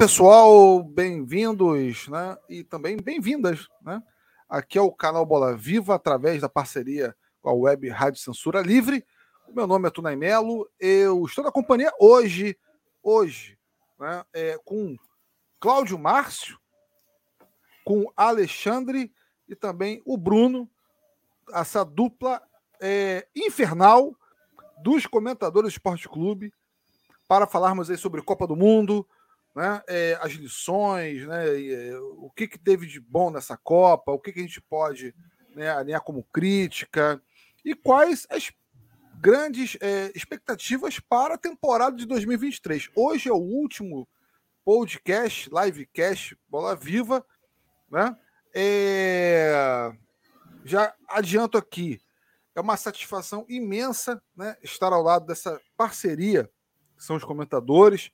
Pessoal, bem-vindos, né? E também bem-vindas, né? Aqui é o canal Bola Viva, através da parceria com a Web Rádio Censura Livre. Meu nome é Tunay Melo, eu estou na companhia hoje, hoje, né? É, com Cláudio Márcio, com Alexandre e também o Bruno, essa dupla é, infernal dos comentadores do Esporte Clube, para falarmos aí sobre Copa do Mundo, né, é, as lições, né, é, o que, que teve de bom nessa Copa, o que, que a gente pode né, alinhar como crítica e quais as grandes é, expectativas para a temporada de 2023. Hoje é o último podcast, livecast, Bola Viva, né? É... Já adianto aqui, é uma satisfação imensa né, estar ao lado dessa parceria, que são os comentadores,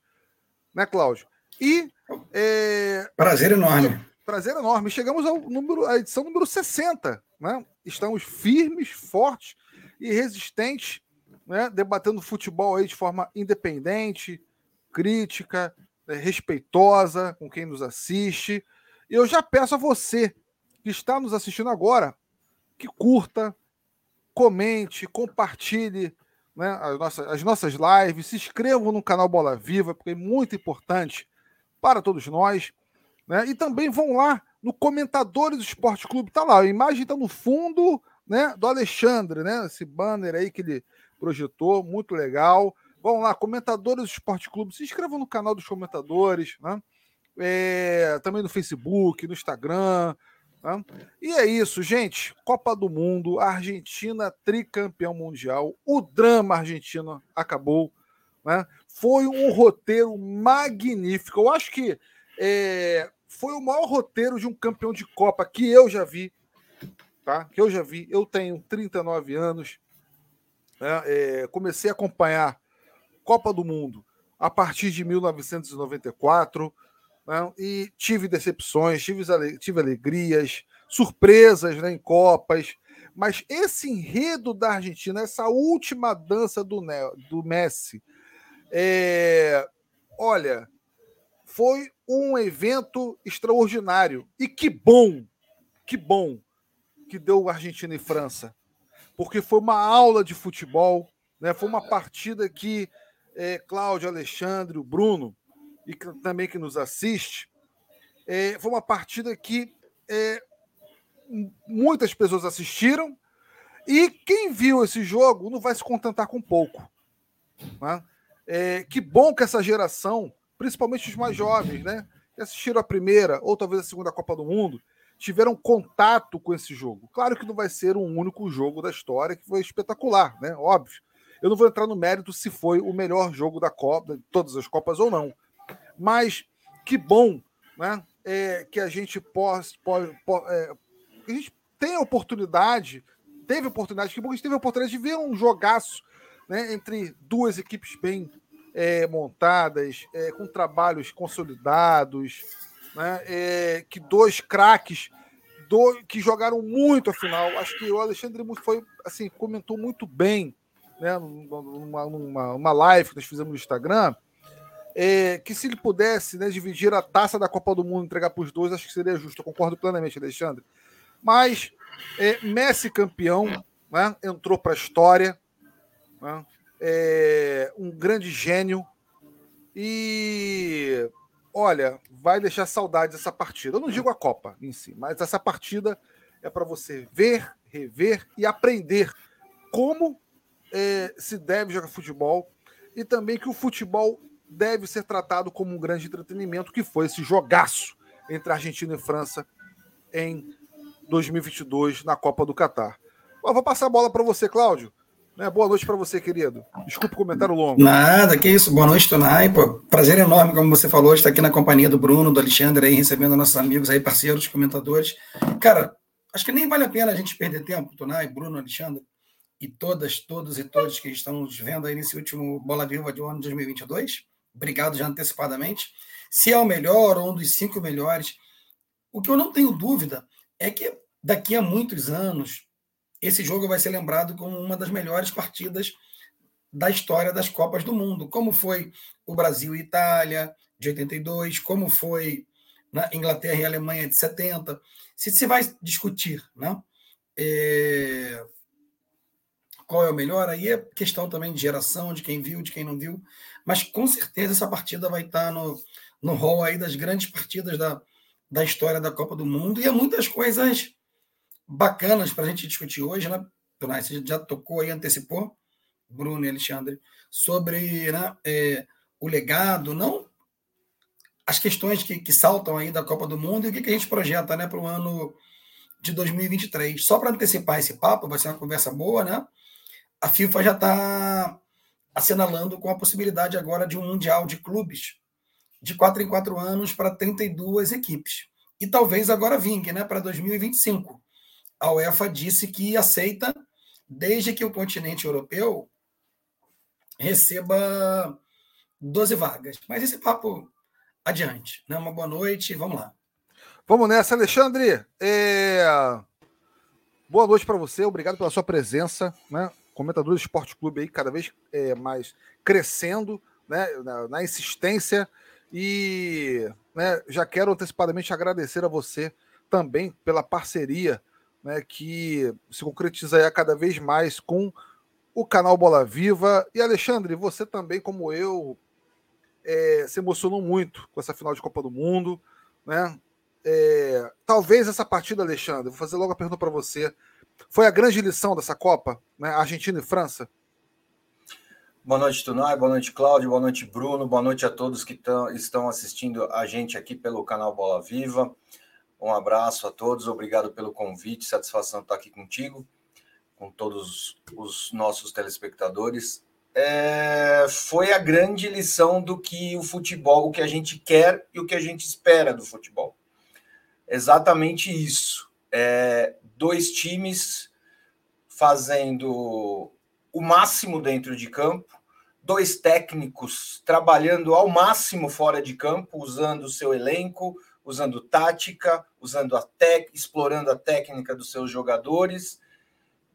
né, Cláudio? E. É, prazer enorme. Prazer enorme. Chegamos ao número, à edição número 60. Né? Estamos firmes, fortes e resistentes, né? debatendo futebol aí de forma independente, crítica, né? respeitosa com quem nos assiste. E eu já peço a você que está nos assistindo agora que curta, comente, compartilhe né, as, nossas, as nossas lives, se inscrevam no canal Bola Viva, porque é muito importante para todos nós. Né? E também vão lá no Comentadores do Esporte Clube, tá lá, a imagem está no fundo né, do Alexandre, né? Esse banner aí que ele projetou, muito legal. Vão lá, Comentadores do Esporte Clube, se inscrevam no canal dos comentadores, né? É, também no Facebook, no Instagram, Tá? E é isso, gente. Copa do Mundo, Argentina tricampeão mundial. O drama argentino acabou. Né? Foi um roteiro magnífico. Eu acho que é, foi o maior roteiro de um campeão de Copa que eu já vi. Tá? Que eu já vi. Eu tenho 39 anos. Né? É, comecei a acompanhar Copa do Mundo a partir de 1994. Né? E tive decepções, tive, tive alegrias, surpresas né, em Copas. Mas esse enredo da Argentina, essa última dança do, do Messi, é, olha, foi um evento extraordinário. E que bom, que bom que deu Argentina e França. Porque foi uma aula de futebol, né? foi uma partida que é, Cláudio, Alexandre, o Bruno, e que, também que nos assiste, é, foi uma partida que é, muitas pessoas assistiram e quem viu esse jogo não vai se contentar com pouco. Né? É, que bom que essa geração, principalmente os mais jovens, né, que assistiram a primeira ou talvez a segunda Copa do Mundo, tiveram contato com esse jogo. Claro que não vai ser um único jogo da história que foi espetacular, né? Óbvio. Eu não vou entrar no mérito se foi o melhor jogo da Copa, de todas as Copas ou não. Mas que bom né, é, que a gente possa. É, a gente tem a oportunidade, teve a oportunidade, que bom que a gente teve a oportunidade de ver um jogaço né, entre duas equipes bem é, montadas, é, com trabalhos consolidados, né, é, que dois craques do, que jogaram muito a final. Acho que o Alexandre foi assim comentou muito bem, né, numa, numa, numa live que nós fizemos no Instagram, é, que se ele pudesse né, dividir a taça da Copa do Mundo entregar para os dois, acho que seria justo. Eu concordo plenamente, Alexandre. Mas é, Messi campeão, né, entrou para a história, né, é, um grande gênio e olha, vai deixar saudade dessa partida. Eu não digo a Copa em si, mas essa partida é para você ver, rever e aprender como é, se deve jogar futebol e também que o futebol deve ser tratado como um grande entretenimento, que foi esse jogaço entre Argentina e França em 2022 na Copa do Catar. Bom, vou passar a bola para você, Cláudio. Né? Boa noite para você, querido. Desculpe o comentário longo. Nada, que isso. Boa noite, Tonai. Pô, prazer enorme, como você falou, estar aqui na companhia do Bruno, do Alexandre, aí, recebendo nossos amigos aí, parceiros, comentadores. Cara, acho que nem vale a pena a gente perder tempo, Tonai, Bruno, Alexandre, e todas, todos e todos que estão nos vendo aí nesse último Bola Viva de ano 2022 obrigado já antecipadamente, se é o melhor ou um dos cinco melhores. O que eu não tenho dúvida é que daqui a muitos anos esse jogo vai ser lembrado como uma das melhores partidas da história das Copas do Mundo, como foi o Brasil e Itália de 82, como foi na Inglaterra e Alemanha de 70. Se se vai discutir, né? É... Qual é o melhor? Aí é questão também de geração, de quem viu, de quem não viu. Mas com certeza essa partida vai estar no, no hall aí das grandes partidas da, da história da Copa do Mundo. E há muitas coisas bacanas para a gente discutir hoje, né? Você já tocou aí, antecipou, Bruno e Alexandre, sobre né, é, o legado, não as questões que, que saltam aí da Copa do Mundo e o que, que a gente projeta né, para o ano de 2023. Só para antecipar esse papo, vai ser uma conversa boa, né? A FIFA já está assinalando com a possibilidade agora de um Mundial de Clubes de quatro em quatro anos para 32 equipes. E talvez agora vingue, né, para 2025. A UEFA disse que aceita desde que o continente europeu receba 12 vagas. Mas esse papo adiante. Né? Uma boa noite, vamos lá. Vamos nessa, Alexandre. É... Boa noite para você, obrigado pela sua presença. Né? Comentador do Esporte Clube aí, cada vez é, mais crescendo né? na, na insistência. E né, já quero antecipadamente agradecer a você também pela parceria né, que se concretiza aí cada vez mais com o canal Bola Viva. E Alexandre, você também, como eu, é, se emocionou muito com essa final de Copa do Mundo, né? É, talvez essa partida, Alexandre, vou fazer logo a pergunta para você. Foi a grande lição dessa Copa, né? Argentina e França? Boa noite, Tunai. Boa noite, Cláudio. Boa noite, Bruno. Boa noite a todos que tão, estão assistindo a gente aqui pelo canal Bola Viva. Um abraço a todos. Obrigado pelo convite. Satisfação estar aqui contigo, com todos os nossos telespectadores é, foi a grande lição do que o futebol, o que a gente quer e o que a gente espera do futebol. Exatamente isso. É, dois times fazendo o máximo dentro de campo, dois técnicos trabalhando ao máximo fora de campo, usando o seu elenco, usando tática, usando a tec, explorando a técnica dos seus jogadores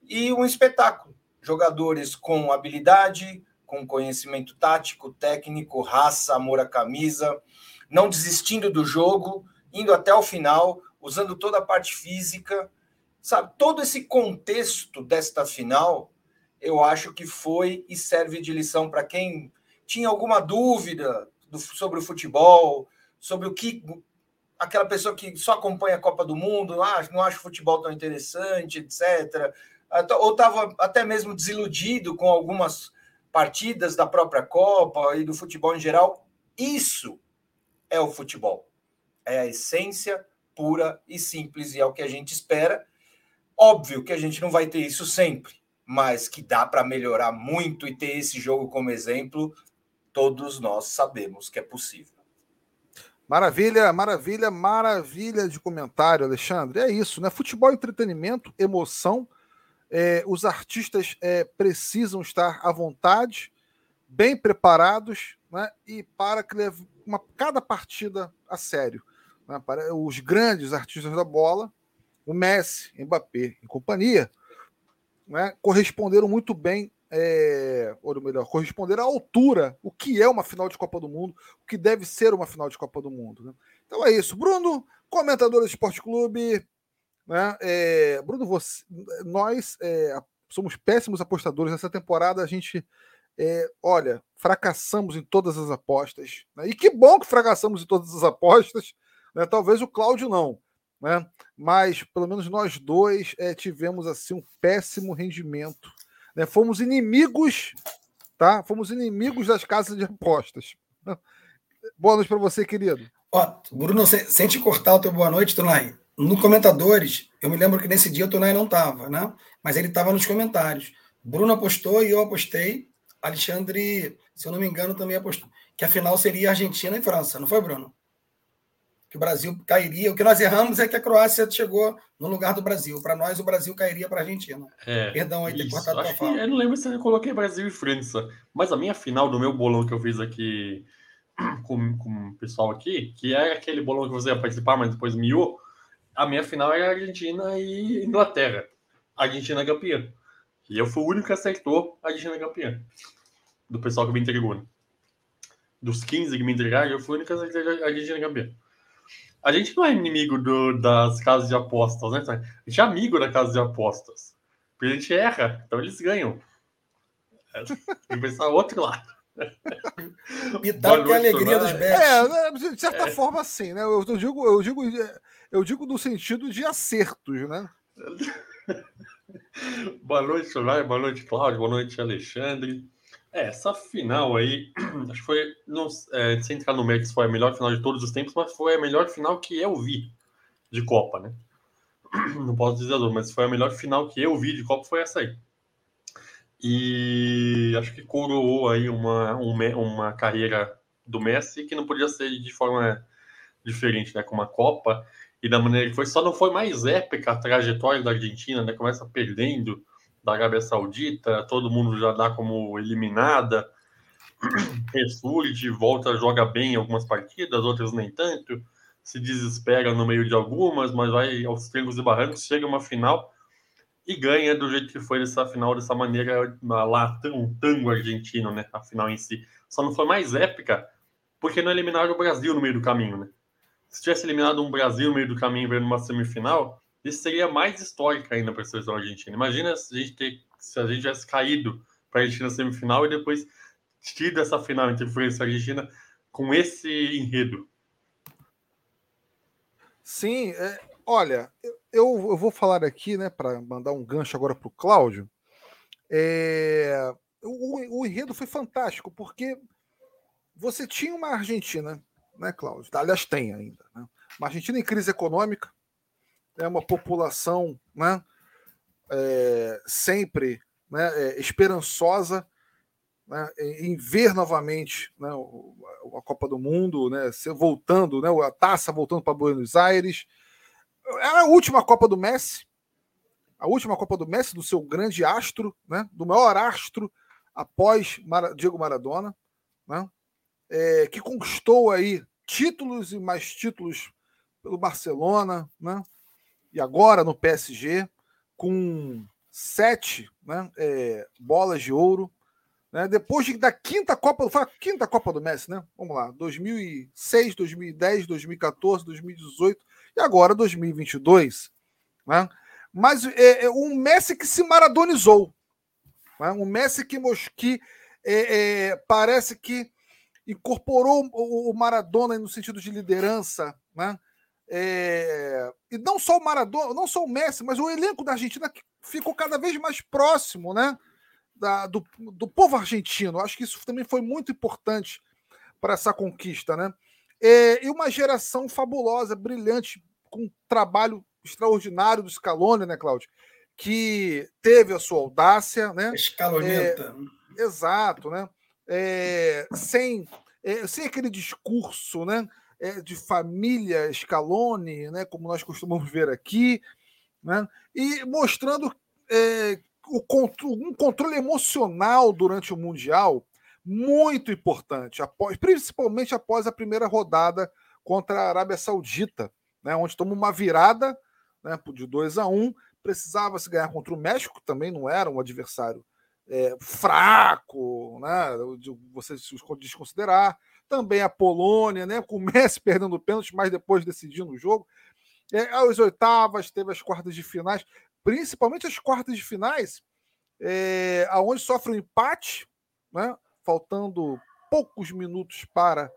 e um espetáculo jogadores com habilidade, com conhecimento tático, técnico, raça, amor à camisa, não desistindo do jogo, indo até o final, usando toda a parte física, sabe? Todo esse contexto desta final, eu acho que foi e serve de lição para quem tinha alguma dúvida do, sobre o futebol, sobre o que aquela pessoa que só acompanha a Copa do Mundo, ah, não acha o futebol tão interessante, etc ou estava até mesmo desiludido com algumas partidas da própria Copa e do futebol em geral. Isso é o futebol. É a essência pura e simples, e é o que a gente espera. Óbvio que a gente não vai ter isso sempre, mas que dá para melhorar muito e ter esse jogo como exemplo, todos nós sabemos que é possível. Maravilha, maravilha, maravilha de comentário, Alexandre. É isso, né? Futebol, entretenimento, emoção é, os artistas é, precisam estar à vontade, bem preparados, né, e para que leve uma, cada partida a sério. Né, para os grandes artistas da bola, o Messi, Mbappé e companhia, né, corresponderam muito bem, é, ou melhor, corresponderam à altura, o que é uma final de Copa do Mundo, o que deve ser uma final de Copa do Mundo. Né? Então é isso. Bruno, comentador do Esporte Clube, né? É, Bruno, você, nós é, somos péssimos apostadores. Nessa temporada a gente, é, olha, fracassamos em todas as apostas. Né? E que bom que fracassamos em todas as apostas. Né? Talvez o Cláudio não. Né? Mas pelo menos nós dois é, tivemos assim um péssimo rendimento. Né? Fomos inimigos, tá? Fomos inimigos das casas de apostas. Boa noite para você, querido. Ó, Bruno, sem te cortar o teu boa noite, Tunai. No comentadores, eu me lembro que nesse dia o Tonai não estava, né? Mas ele estava nos comentários. Bruno apostou e eu apostei. Alexandre, se eu não me engano, também apostou. Que a final seria Argentina e França, não foi, Bruno? Que o Brasil cairia. O que nós erramos é que a Croácia chegou no lugar do Brasil. Para nós, o Brasil cairia para a Argentina. É, Perdão aí ter cortado a fala. Eu não lembro se eu coloquei Brasil e França. Mas a minha final do meu bolão que eu fiz aqui com, com o pessoal aqui, que é aquele bolão que você ia participar, mas depois miou a minha final era Argentina e Inglaterra. Argentina campeã. E eu fui o único que acertou a Argentina campeã. do pessoal que me entregou. Dos 15 que me entregaram, eu fui a única a Argentina campeã. A gente não é inimigo do, das casas de apostas, né? A gente é amigo da casa de apostas. Porque a gente erra, então eles ganham. É, tem que pensar outro lado. Me dá que a alegria dos bets. É, né, de certa é. forma, sim, né? Eu, eu, digo, eu, digo, eu digo no sentido de acertos, né? boa noite, Soraya. Boa noite, Cláudio. Boa noite, Alexandre. É, essa final aí, acho que foi, não, é, sem entrar no mérito, foi a melhor final de todos os tempos, mas foi a melhor final que eu vi de Copa, né? Não posso dizer, mas foi a melhor final que eu vi de Copa, foi essa aí. E acho que coroou aí uma, uma carreira do Messi que não podia ser de forma diferente, né? Com uma Copa e da maneira que foi. Só não foi mais épica a trajetória da Argentina, né? Começa perdendo da Arábia Saudita, todo mundo já dá como eliminada. Ressurge, volta, joga bem em algumas partidas, outras nem tanto. Se desespera no meio de algumas, mas vai aos trincos e barrancos, chega uma final e ganha do jeito que foi nessa final, dessa maneira lá, um tango argentino, né? A final em si. Só não foi mais épica porque não eliminaram o Brasil no meio do caminho, né? Se tivesse eliminado um Brasil no meio do caminho para numa semifinal, isso seria mais histórica ainda para a seleção argentina. Imagina se a gente, ter, se a gente tivesse caído para a Argentina na semifinal e depois tido essa final entre França e Argentina com esse enredo. Sim, é, olha, eu, eu, vou falar aqui, né, para mandar um gancho agora para o Cláudio. É, o, o enredo foi fantástico, porque você tinha uma Argentina, né, Cláudio? Aliás, tem ainda. Né? Uma Argentina em crise econômica, é uma população né, é, sempre né, é, esperançosa né, em ver novamente né, a Copa do Mundo, né, voltando, né, a taça voltando para Buenos Aires. É a última Copa do Messi, a última Copa do Messi, do seu grande astro, né, do maior astro após Diego Maradona, né, é, que conquistou aí títulos e mais títulos pelo Barcelona, né, e agora no PSG, com sete né, é, bolas de ouro. Né, depois de, da quinta Copa, foi a quinta Copa do Messi, né? Vamos lá, 2006, 2010, 2014, 2018 e agora 2022. Né? Mas é, é um Messi que se maradonizou. Né? Um Messi que, que é, é, parece que incorporou o Maradona no sentido de liderança, né? É, e não só o Maradona, não só o Messi, mas o elenco da Argentina que ficou cada vez mais próximo né, da, do, do povo argentino. Acho que isso também foi muito importante para essa conquista. Né? É, e uma geração fabulosa, brilhante, com um trabalho extraordinário do Scaloni, né, Cláudio? Que teve a sua audácia, né? Escaloneta. É, exato, né? É, sem, é, sem aquele discurso, né? É, de família Scaloni, né, como nós costumamos ver aqui, né, e mostrando é, o, um controle emocional durante o Mundial muito importante, após, principalmente após a primeira rodada contra a Arábia Saudita, né, onde tomou uma virada né, de 2 a 1 um, precisava se ganhar contra o México, também não era um adversário é, fraco, né, de você desconsiderar também a Polônia, né? Com o Messi perdendo pênalti, mas depois decidindo o jogo. É, as oitavas, teve as quartas de finais, principalmente as quartas de finais, é, aonde sofre um empate, né? faltando poucos minutos para.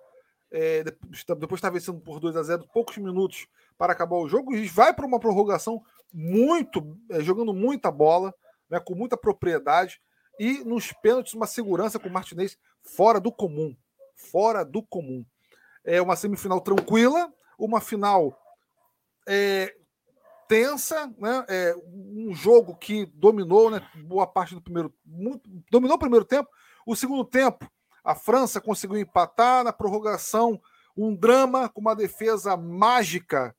É, depois está vencendo por 2 a 0 poucos minutos para acabar o jogo, e vai para uma prorrogação muito, é, jogando muita bola, né, com muita propriedade, e nos pênaltis, uma segurança com o Martinez fora do comum fora do comum. É uma semifinal tranquila, uma final é, tensa, né? É um jogo que dominou, né? Boa parte do primeiro, muito, dominou o primeiro tempo. O segundo tempo, a França conseguiu empatar na prorrogação, um drama com uma defesa mágica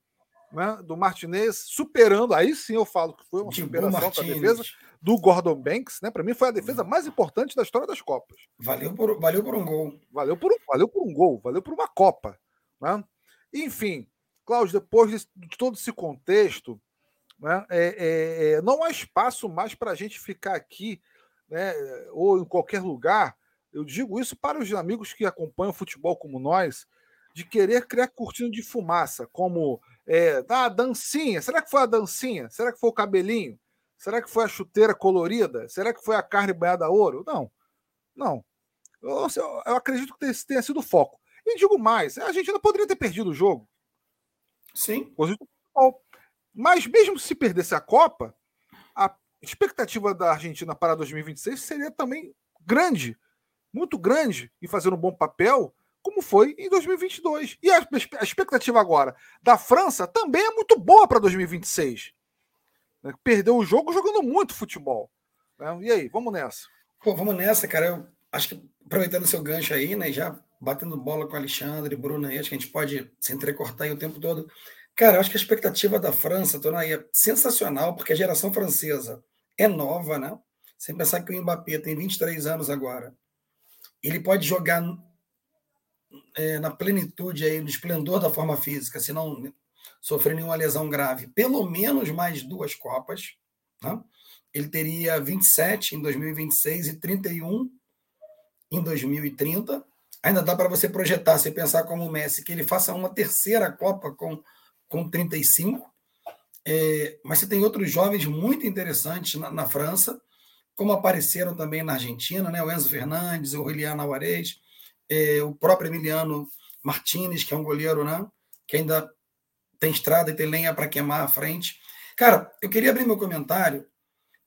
né, do Martinez, superando. Aí sim eu falo que foi uma superação da defesa do Gordon Banks, né? Para mim foi a defesa uhum. mais importante da história das Copas. Valeu por, valeu por um gol. Valeu por, valeu por um gol, valeu por uma Copa. Né? Enfim, Cláudio, depois de, de todo esse contexto, né, é, é, é, não há espaço mais para a gente ficar aqui, né, ou em qualquer lugar, Eu digo isso para os amigos que acompanham futebol como nós, de querer criar cortina de fumaça, como é, ah, dancinha. Será que foi a dancinha? Será que foi o cabelinho? Será que foi a chuteira colorida? Será que foi a carne banhada a ouro? Não, não. Eu, eu acredito que tenha sido o foco. E digo mais, a não poderia ter perdido o jogo. Sim. Mas mesmo se perdesse a Copa, a expectativa da Argentina para 2026 seria também grande, muito grande, em fazer um bom papel, como foi em 2022. E a, a expectativa agora da França também é muito boa para 2026. Né? Perdeu o jogo jogando muito futebol. Né? E aí, vamos nessa. Pô, vamos nessa, cara. Eu acho que aproveitando seu gancho aí, né? Já batendo bola com Alexandre, Bruno aí, acho que a gente pode se entrecortar aí o tempo todo. Cara, eu acho que a expectativa da França, Tonaí, é sensacional, porque a geração francesa é nova, né? Sem pensar que o Mbappé tem 23 anos agora. Ele pode jogar é, na plenitude, aí, no esplendor da forma física, se não sofrer nenhuma lesão grave, pelo menos mais duas Copas. Né? Ele teria 27 em 2026 e 31 em 2030. Ainda dá para você projetar, se pensar como o Messi, que ele faça uma terceira Copa com, com 35. É, mas você tem outros jovens muito interessantes na, na, França, como apareceram também na Argentina, né? o Enzo Fernandes, o Juliano Alvarez, é, o próprio Emiliano Martinez, que é um goleiro né? que ainda tem estrada e tem lenha para queimar à frente. Cara, eu queria abrir meu comentário.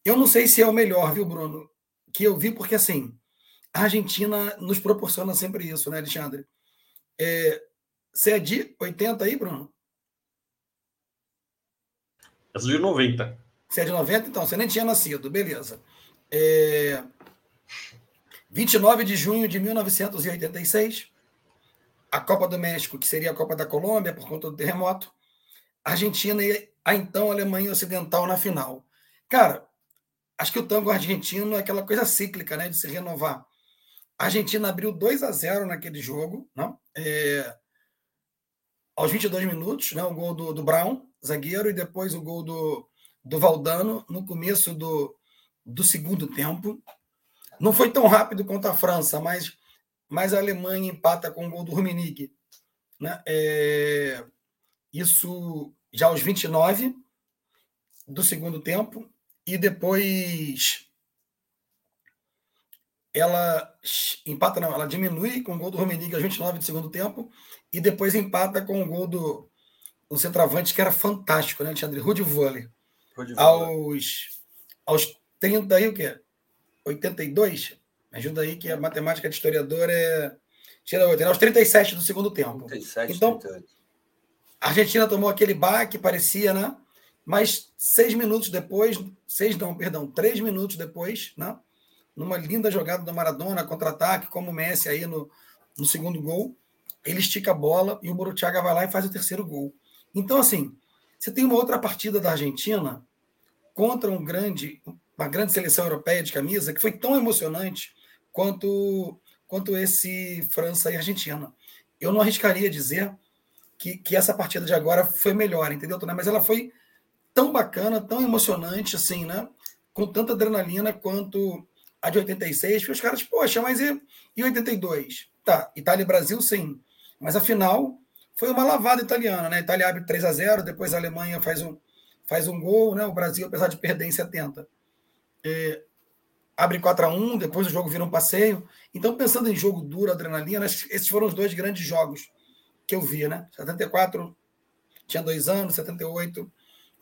Eu não sei se é o melhor, viu, Bruno? Que eu vi, porque assim, a Argentina nos proporciona sempre isso, né, Alexandre? É, você é de 80 aí, Bruno? Eu sou de 90. Você é de 90? Então, você nem tinha nascido, beleza. É... 29 de junho de 1986, a Copa do México, que seria a Copa da Colômbia por conta do terremoto, Argentina e a então Alemanha Ocidental na final. Cara, acho que o tango argentino é aquela coisa cíclica, né, de se renovar. A Argentina abriu 2 a 0 naquele jogo, não? Né, é... aos 22 minutos, né, o gol do, do Brown, zagueiro, e depois o gol do, do Valdano no começo do, do segundo tempo. Não foi tão rápido quanto a França, mas, mas a Alemanha empata com o gol do Rummenigge. Né? É, isso já aos 29 do segundo tempo. E depois ela empata, não, ela diminui com o gol do Rummenigge aos 29 do segundo tempo. E depois empata com o gol do, do centroavante, que era fantástico, né, Alexandre? Rudy Volley. Aos, aos 30 aí, o quê? 82? Me ajuda aí que a matemática de historiador é. Tira 8, aos 37 do segundo tempo. 37, então, 38. A Argentina tomou aquele baque, parecia, né? Mas seis minutos depois, seis não, perdão, três minutos depois, né? Numa linda jogada do Maradona, contra-ataque, como o Messi aí no, no segundo gol, ele estica a bola e o Borutiaga vai lá e faz o terceiro gol. Então, assim, você tem uma outra partida da Argentina contra um grande, uma grande seleção europeia de camisa que foi tão emocionante quanto, quanto esse França e Argentina. Eu não arriscaria dizer que, que essa partida de agora foi melhor, entendeu, Mas ela foi tão bacana, tão emocionante, assim, né? Com tanta adrenalina quanto a de 86, que os caras, poxa, mas e, e 82? Tá, Itália e Brasil, sim. Mas afinal, foi uma lavada italiana, né? A Itália abre 3 a 0 depois a Alemanha faz um, faz um gol, né? O Brasil, apesar de perder em 70, é, abre 4 a 1 depois o jogo vira um passeio. Então, pensando em jogo duro, adrenalina, esses foram os dois grandes jogos que eu vi, né? 74 tinha dois anos, 78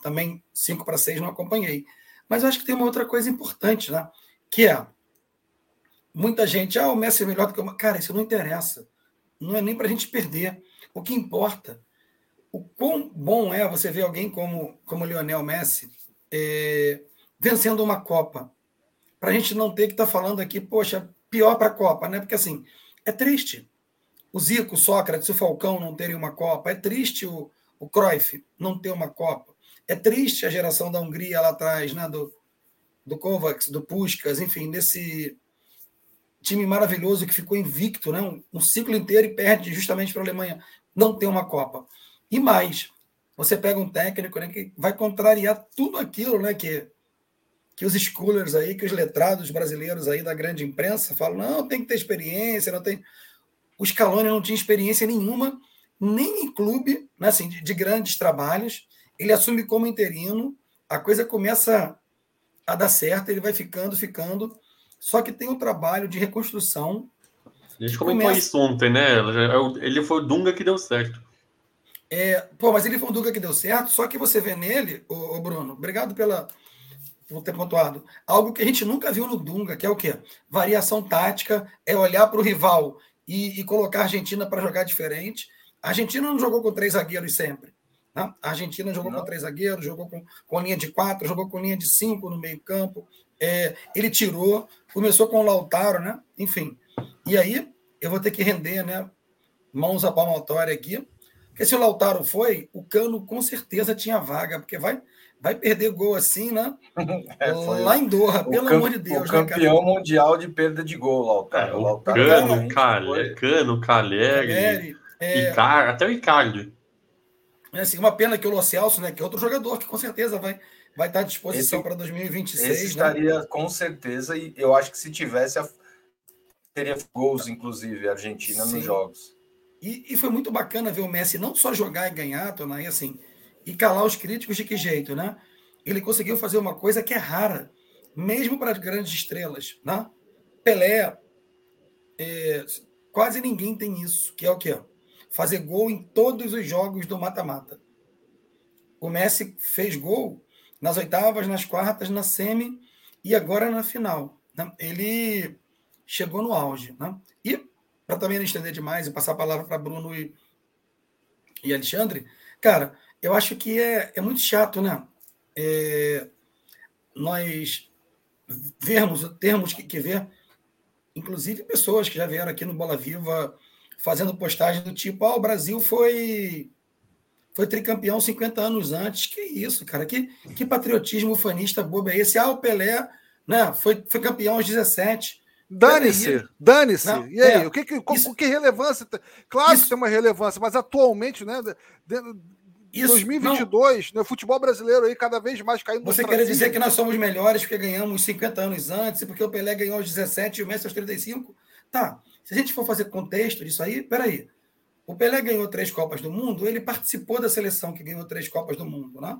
também 5 para 6 não acompanhei. Mas eu acho que tem uma outra coisa importante, né? Que é muita gente, ah, o Messi é melhor do que o. Cara, isso não interessa. Não é nem para a gente perder. O que importa, o quão bom é você ver alguém como, como Lionel Messi é, vencendo uma Copa. Para a gente não ter que estar tá falando aqui, poxa, pior para a Copa, né? Porque assim, é triste. O Zico, o Sócrates, o Falcão não terem uma Copa. É triste o, o Cruyff não ter uma Copa. É triste a geração da Hungria lá atrás, né? Do, do Kovacs, do Puskas, enfim, desse time maravilhoso que ficou invicto, né? Um, um ciclo inteiro e perde justamente para a Alemanha não ter uma Copa. E mais, você pega um técnico né, que vai contrariar tudo aquilo né, que, que os schoolers aí, que os letrados brasileiros aí da grande imprensa falam, não, tem que ter experiência, não tem. O Scaloni não tinha experiência nenhuma, nem em clube, né, assim, de, de grandes trabalhos. Ele assume como interino, a coisa começa a dar certo, ele vai ficando, ficando. Só que tem um trabalho de reconstrução. A gente comentou começa... isso ontem, né? Ele foi o Dunga que deu certo. É, pô, mas ele foi um Dunga que deu certo, só que você vê nele, o Bruno, obrigado pela, por ter pontuado, algo que a gente nunca viu no Dunga, que é o quê? Variação tática, é olhar para o rival e, e, colocar a Argentina para jogar diferente. A Argentina não jogou com três zagueiros sempre. Né? A Argentina jogou não. com três zagueiros, jogou com, com linha de quatro, jogou com linha de cinco no meio-campo. É, ele tirou, começou com o Lautaro, né? Enfim. E aí, eu vou ter que render, né? Mãos à palmatória aqui porque se o Lautaro foi, o Cano com certeza tinha vaga, porque vai, vai perder gol assim, né? É, Lá em Doha, pelo amor de Deus. O né, campeão né, mundial de perda de gol, Lautaro. É, o Lautaro Cano, Calé, Cano, Calegri, é, Icar, até o Icardi. É assim, uma pena que o Lo Celso, né, que é outro jogador que com certeza vai, vai estar à disposição para 2026. Esse né? estaria com certeza, e eu acho que se tivesse, teria gols, inclusive, a Argentina Sim. nos jogos. E, e, foi muito bacana ver o Messi não só jogar e ganhar, Tonai, assim, e calar os críticos de que jeito, né? Ele conseguiu fazer uma coisa que é rara, mesmo para grandes estrelas, né? Pelé, é, quase ninguém tem isso, que é o quê? Fazer gol em todos os jogos do mata-mata. O Messi fez gol nas oitavas, nas quartas, na semi e agora na final. Né? Ele chegou no auge. Né? E para também não estender demais e passar a palavra para Bruno e, e Alexandre, cara, eu acho que é, é muito chato, né? É, nós vermos, termos que, que ver, inclusive pessoas que já vieram aqui no Bola Viva fazendo postagem do tipo: ah, o Brasil foi foi tricampeão 50 anos antes. Que isso, cara? Que, que patriotismo fanista bobo é esse? Ah, o Pelé né, foi, foi campeão aos 17. Dane-se, dane-se. E aí, é, o que, que, isso, que relevância? Claro isso, que tem uma relevância, mas atualmente, né? De, isso, 2022, no né, futebol brasileiro aí cada vez mais caindo. Você quer dizer que nós somos melhores porque ganhamos 50 anos antes, porque o Pelé ganhou aos 17 e o Messi aos 35? Tá. Se a gente for fazer contexto disso aí, peraí. O Pelé ganhou três Copas do Mundo, ele participou da seleção que ganhou três Copas do Mundo, né?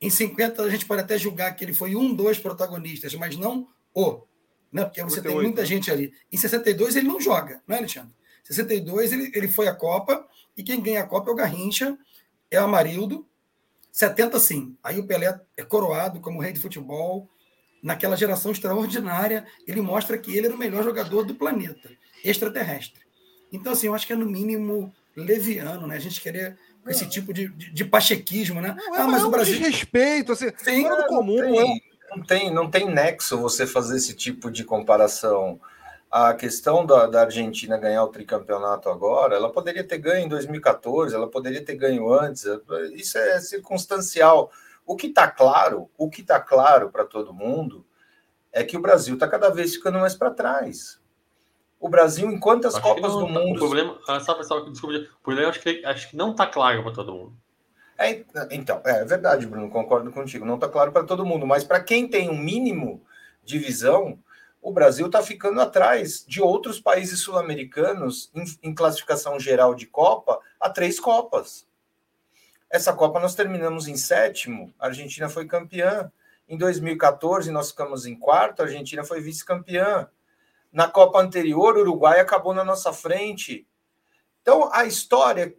Em 50, a gente pode até julgar que ele foi um, dois protagonistas, mas não o né? Porque você 58, tem muita né? gente ali. Em 62 ele não joga, não é, Alexandre? Em 62 ele, ele foi à Copa, e quem ganha a Copa é o Garrincha, é o Amarildo. 70 sim. Aí o Pelé é coroado como rei de futebol. Naquela geração extraordinária, ele mostra que ele era o melhor jogador do planeta, extraterrestre. Então, assim, eu acho que é no mínimo leviano, né? A gente querer com esse tipo de, de, de pachequismo, né? Não, é ah, mas é o Brasil. Respeito, assim, Sim, é comum. Tem, não tem, não tem nexo você fazer esse tipo de comparação. A questão da, da Argentina ganhar o tricampeonato agora, ela poderia ter ganho em 2014, ela poderia ter ganho antes, isso é circunstancial. O que está claro, o que está claro para todo mundo é que o Brasil está cada vez ficando mais para trás. O Brasil, em quantas acho Copas não, do Mundo. O problema, ah, sabe, pessoal, desculpa, o problema acho que, acho que não está claro para todo mundo. É, então, é verdade, Bruno, concordo contigo. Não está claro para todo mundo, mas para quem tem um mínimo de visão, o Brasil está ficando atrás de outros países sul-americanos em, em, classificação geral de Copa a três Copas. Essa Copa nós terminamos em sétimo, a Argentina foi campeã. Em 2014 nós ficamos em quarto, a Argentina foi vice-campeã. Na Copa anterior, o Uruguai acabou na nossa frente. Então, a história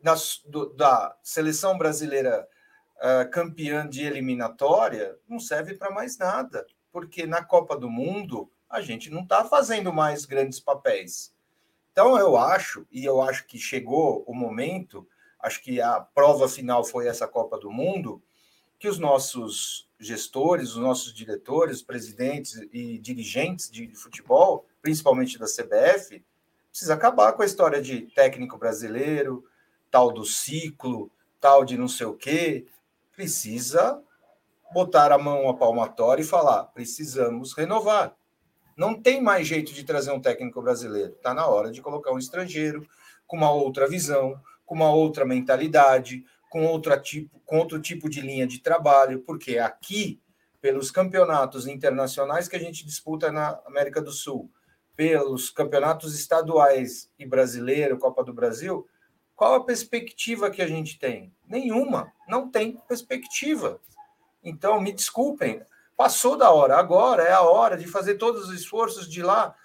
do, da seleção brasileira uh, campeã de eliminatória não serve para mais nada, porque na Copa do Mundo a gente não está fazendo mais grandes papéis. Então, eu acho, e eu acho que chegou o momento, acho que a prova final foi essa Copa do Mundo, que os nossos gestores, os nossos diretores, presidentes e dirigentes de futebol, principalmente da CBF, precisa acabar com a história de técnico brasileiro, tal do ciclo, tal de não sei o quê. Precisa botar a mão à palmatória e falar: precisamos renovar. Não tem mais jeito de trazer um técnico brasileiro. Está na hora de colocar um estrangeiro com uma outra visão, com uma outra mentalidade, com, outra tipo, com outro tipo de linha de trabalho, porque aqui pelos campeonatos internacionais que a gente disputa na América do Sul, pelos campeonatos estaduais e brasileiro, Copa do Brasil, qual a perspectiva que a gente tem? Nenhuma, não tem perspectiva. Então, me desculpem, passou da hora. Agora é a hora de fazer todos os esforços de ir lá,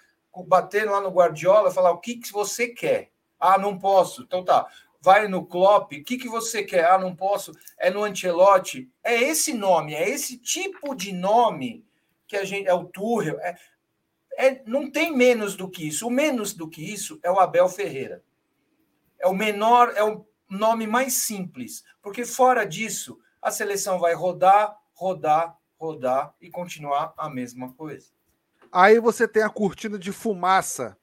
bater lá no Guardiola, falar o que, que você quer. Ah, não posso. Então tá. Vai no Klopp, o que, que você quer? Ah, não posso. É no Ancelotti. É esse nome, é esse tipo de nome que a gente. É o Tuchel. É, é, não tem menos do que isso. O menos do que isso é o Abel Ferreira. É o menor, é o nome mais simples. Porque fora disso, a seleção vai rodar, rodar, rodar e continuar a mesma coisa. Aí você tem a cortina de fumaça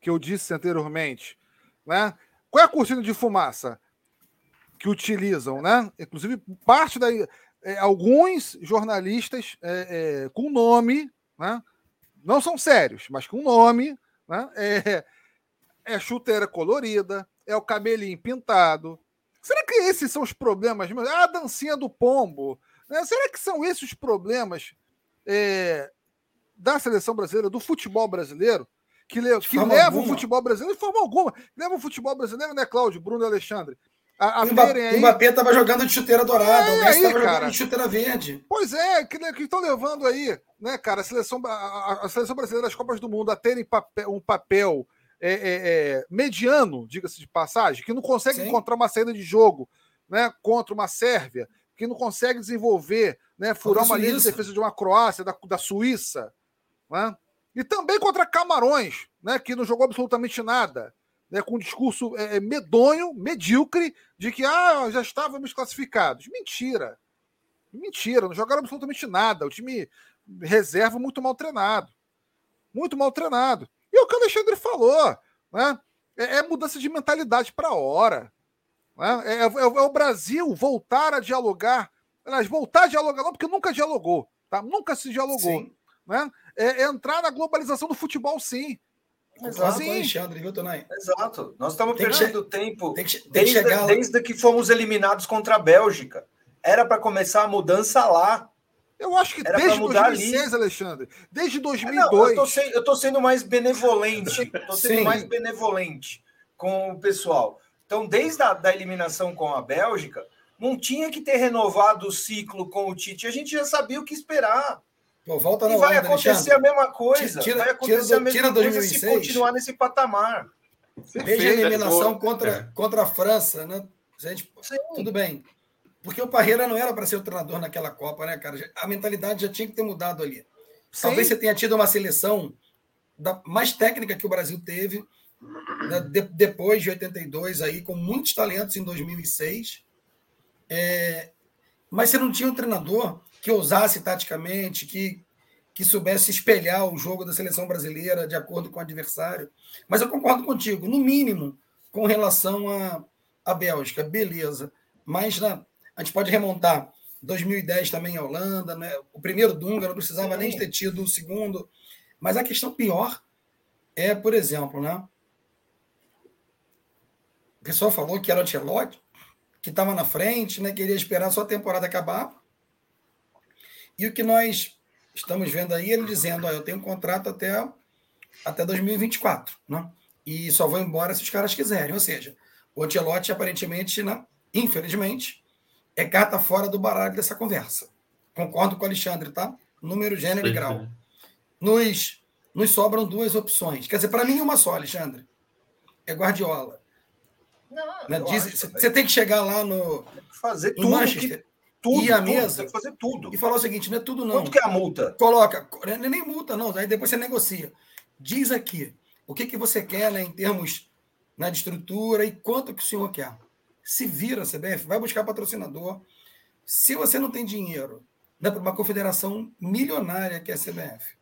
que eu disse anteriormente, né? Qual é a cortina de fumaça que utilizam, né? Inclusive parte da é, alguns jornalistas é, é, com nome, né? não são sérios, mas com nome, né? É, é chuteira colorida, é o cabelinho pintado. Será que esses são os problemas? Ah, a dancinha do pombo. Né? Será que são esses os problemas é, da seleção brasileira, do futebol brasileiro, que, le que leva o futebol brasileiro de forma alguma? Leva o futebol brasileiro, né, Cláudio, Bruno e Alexandre? A, a o, aí... Mbappé estava jogando de chuteira dourada, é, o Messi estava jogando de chuteira verde. Pois é, que estão levando aí, né, cara, a seleção, a, a, seleção brasileira das Copas do Mundo a terem papel, um papel é, é, é, mediano, diga-se de passagem, que não consegue Sim. encontrar uma saída de jogo né, contra uma Sérvia, que não consegue desenvolver, né, furar uma linha de defesa de uma Croácia, da, da Suíça, né? e também contra Camarões, né, que não jogou absolutamente nada né, com um discurso é, é, medonho, medíocre, de que ah, já estávamos classificados. Mentira. Mentira, não jogaram absolutamente nada. O time reserva muito mal treinado. Muito mal treinado. E é o que o Alexandre falou, né? É, é mudança de mentalidade para a hora. Né? É, é, é, o Brasil voltar a dialogar. Aliás, voltar a dialogar, não, porque nunca dialogou. Tá? Nunca se dialogou. Né? É, entrar na globalização do futebol, sim. Exato, Sim. Alexandre, viu, Tonai? Exato. Nós estamos tem perdendo que, tempo tem que, tem desde, que desde que fomos eliminados contra a Bélgica. Era para começar a mudança lá. Eu acho que Era desde 2006, ali. Alexandre. Desde 2002. É, não, eu, tô sendo, eu tô sendo mais benevolente. Estou sendo Sim. mais benevolente com o pessoal. Então, desde a da eliminação com a Bélgica, não tinha que ter renovado o ciclo com o Tite. A gente já sabia o que esperar. Pô, volta na e vai acontecer Alexandre. a mesma coisa. Tira, vai acontecer tira, a mesma tira 2006. coisa se continuar nesse patamar. Veja a eliminação contra, é. contra a França, né? Gente, tudo bem. Porque o Parreira não era para ser o treinador naquela Copa, né, cara? A mentalidade já tinha que ter mudado ali. Sim. Talvez você tenha tido uma seleção da, mais técnica que o Brasil teve né, de, depois de 82, aí, com muitos talentos em 2006. É, mas você não tinha um treinador que ousasse taticamente, que, que soubesse espelhar o jogo da seleção brasileira de acordo com o adversário. Mas eu concordo contigo, no mínimo, com relação à a, a Bélgica, beleza. Mas na, a gente pode remontar 2010 também a Holanda, né? o primeiro Dunga não precisava nem ter tido o segundo. Mas a questão pior é, por exemplo, né? O pessoal falou que era o Ancelotti, que estava na frente, né? queria esperar só a temporada acabar e o que nós estamos vendo aí, ele dizendo: ó, eu tenho um contrato até, até 2024, né? e só vou embora se os caras quiserem. Ou seja, o Antelote, aparentemente, né, infelizmente, é carta fora do baralho dessa conversa. Concordo com o Alexandre, tá? Número, gênero e grau. Nos, nos sobram duas opções. Quer dizer, para mim, uma só, Alexandre. É Guardiola. Não, né? Você tem que chegar lá no. Fazer no tudo Manchester. Que tudo, e a mesa. Tem que fazer tudo. E falar o seguinte: não é tudo, não. Quanto que é a multa? Coloca, não é nem multa, não. Aí depois você negocia. Diz aqui o que, que você quer né, em termos né, de estrutura e quanto que o senhor quer. Se vira, CBF, vai buscar patrocinador. Se você não tem dinheiro né, para uma confederação milionária que é a CBF,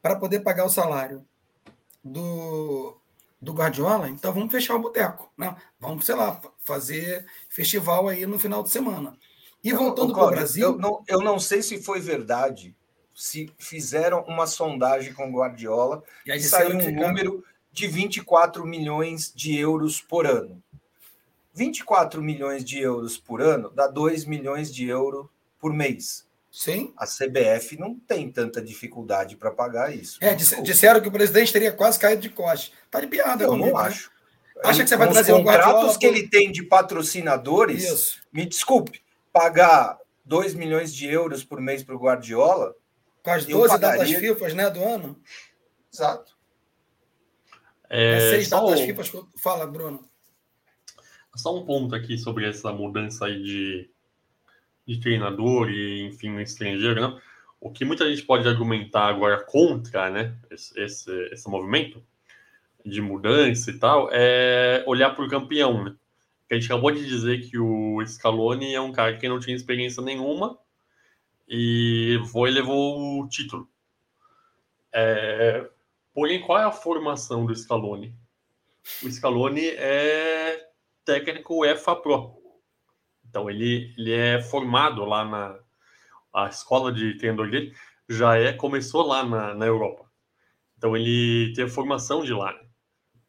para poder pagar o salário do, do Guardiola, então vamos fechar o boteco. Né? Vamos, sei lá, fazer festival aí no final de semana. E voltando para o Brasil. Eu não, eu não sei se foi verdade, se fizeram uma sondagem com Guardiola e, e saiu um número de 24 milhões de euros por ano. 24 milhões de euros por ano dá 2 milhões de euros por mês. Sim. A CBF não tem tanta dificuldade para pagar isso. É, disseram que o presidente teria quase caído de costas. Tá de piada, Eu comigo, não né? acho. Acha que você vai trazer um contratos que ele tem de patrocinadores? Isso. Me desculpe, pagar 2 milhões de euros por mês para o Guardiola? Com as 12 pagaria... datas FIFA né, do ano? Exato. É, é seis datas FIFA. Fala, Bruno. Só um ponto aqui sobre essa mudança aí de, de treinador e, enfim, no estrangeiro, né? O que muita gente pode argumentar agora contra, né, esse, esse, esse movimento de mudança e tal, é olhar para o campeão, né? a gente acabou de dizer que o Scaloni é um cara que não tinha experiência nenhuma e foi levou o título. É... Porém, qual é a formação do Scaloni? O Scaloni é técnico EFA Pro. Então, ele, ele é formado lá na a escola de treinador dele, já é começou lá na, na Europa. Então, ele tem a formação de lá.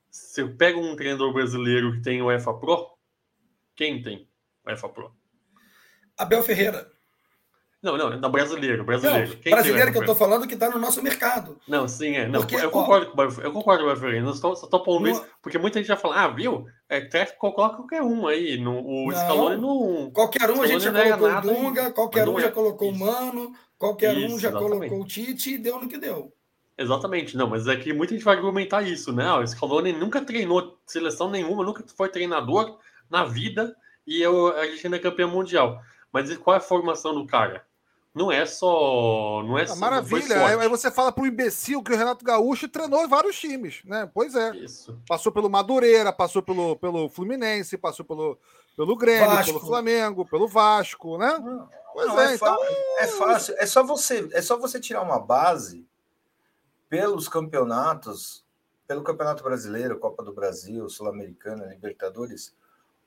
Se eu pego um treinador brasileiro que tem o EFA Pro, quem tem o EFA Pro? Abel Ferreira. Não, não, não brasileiro, brasileiro. Não, brasileiro que eu estou falando que está no nosso mercado. Não, sim, é. Não, porque, eu, concordo ó, com, eu concordo com o Ferreira. Não estou, só estou pondo isso, porque muita gente já fala, ah, viu? É, coloca qualquer um aí. No, o não, Scaloni não. Qualquer um a gente já colocou o Dunga, qualquer um já colocou o Mano, qualquer um já colocou o Tite e deu no que deu. Exatamente, não, mas é que muita gente vai argumentar isso, né? O Scaloni nunca treinou seleção nenhuma, nunca foi treinador na vida e eu, a gente ainda é campeão mundial. Mas qual é a formação do cara? Não é só. Não é ah, maravilha. Aí você fala para o imbecil que o Renato Gaúcho treinou vários times, né? Pois é. Isso. Passou pelo Madureira, passou pelo, pelo Fluminense, passou pelo, pelo Grêmio, Vasco. pelo Flamengo, pelo Vasco, né? Não, pois não, é, é, então... é fácil. É só você, é só você tirar uma base pelos campeonatos, pelo Campeonato Brasileiro, Copa do Brasil, Sul-Americana, Libertadores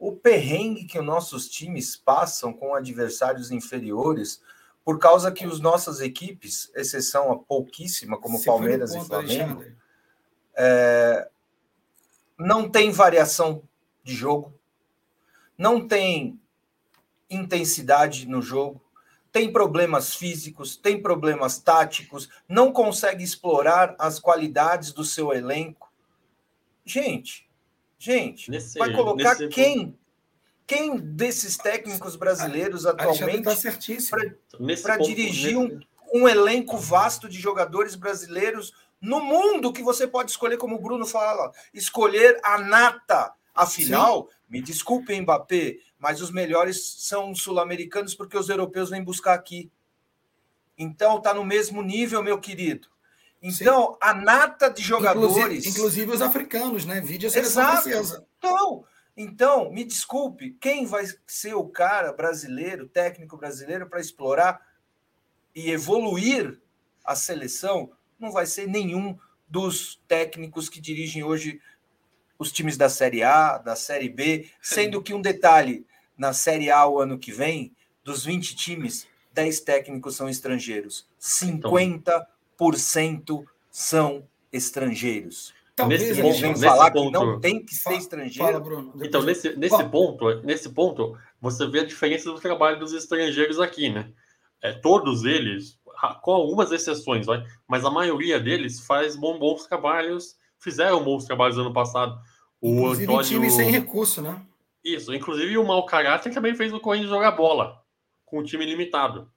o perrengue que os nossos times passam com adversários inferiores, por causa que as nossas equipes, exceção a pouquíssima, como Você Palmeiras e Flamengo, é, não tem variação de jogo, não tem intensidade no jogo, tem problemas físicos, tem problemas táticos, não consegue explorar as qualidades do seu elenco. Gente, Gente, nesse, vai colocar quem? Quem desses técnicos brasileiros a, atualmente para dirigir nesse... um, um elenco vasto de jogadores brasileiros no mundo que você pode escolher, como o Bruno fala, escolher a nata. Afinal, Sim. me desculpe, Mbappé, mas os melhores são sul-americanos porque os europeus vêm buscar aqui. Então, tá no mesmo nível, meu querido. Então, Sim. a nata de jogadores. Inclusive, inclusive, os africanos, né? Vídeo a seleção Exato. francesa. Então, então, me desculpe, quem vai ser o cara brasileiro, técnico brasileiro, para explorar e evoluir a seleção? Não vai ser nenhum dos técnicos que dirigem hoje os times da Série A, da Série B, sendo que um detalhe, na Série A o ano que vem, dos 20 times, 10 técnicos são estrangeiros. 50 40% são estrangeiros. Talvez nesse, eles vêm falar ponto, que não tem que ser estrangeiro. Fala, Bruno. Então, nesse, nesse, ponto, nesse ponto, você vê a diferença do trabalho dos estrangeiros aqui, né? É, todos eles, com algumas exceções, vai, mas a maioria deles faz bons, bons trabalhos, fizeram bons trabalhos ano passado. O inclusive Antônio... time sem recurso, né? Isso, inclusive o mau caráter também fez o Corinthians jogar bola com o time limitado.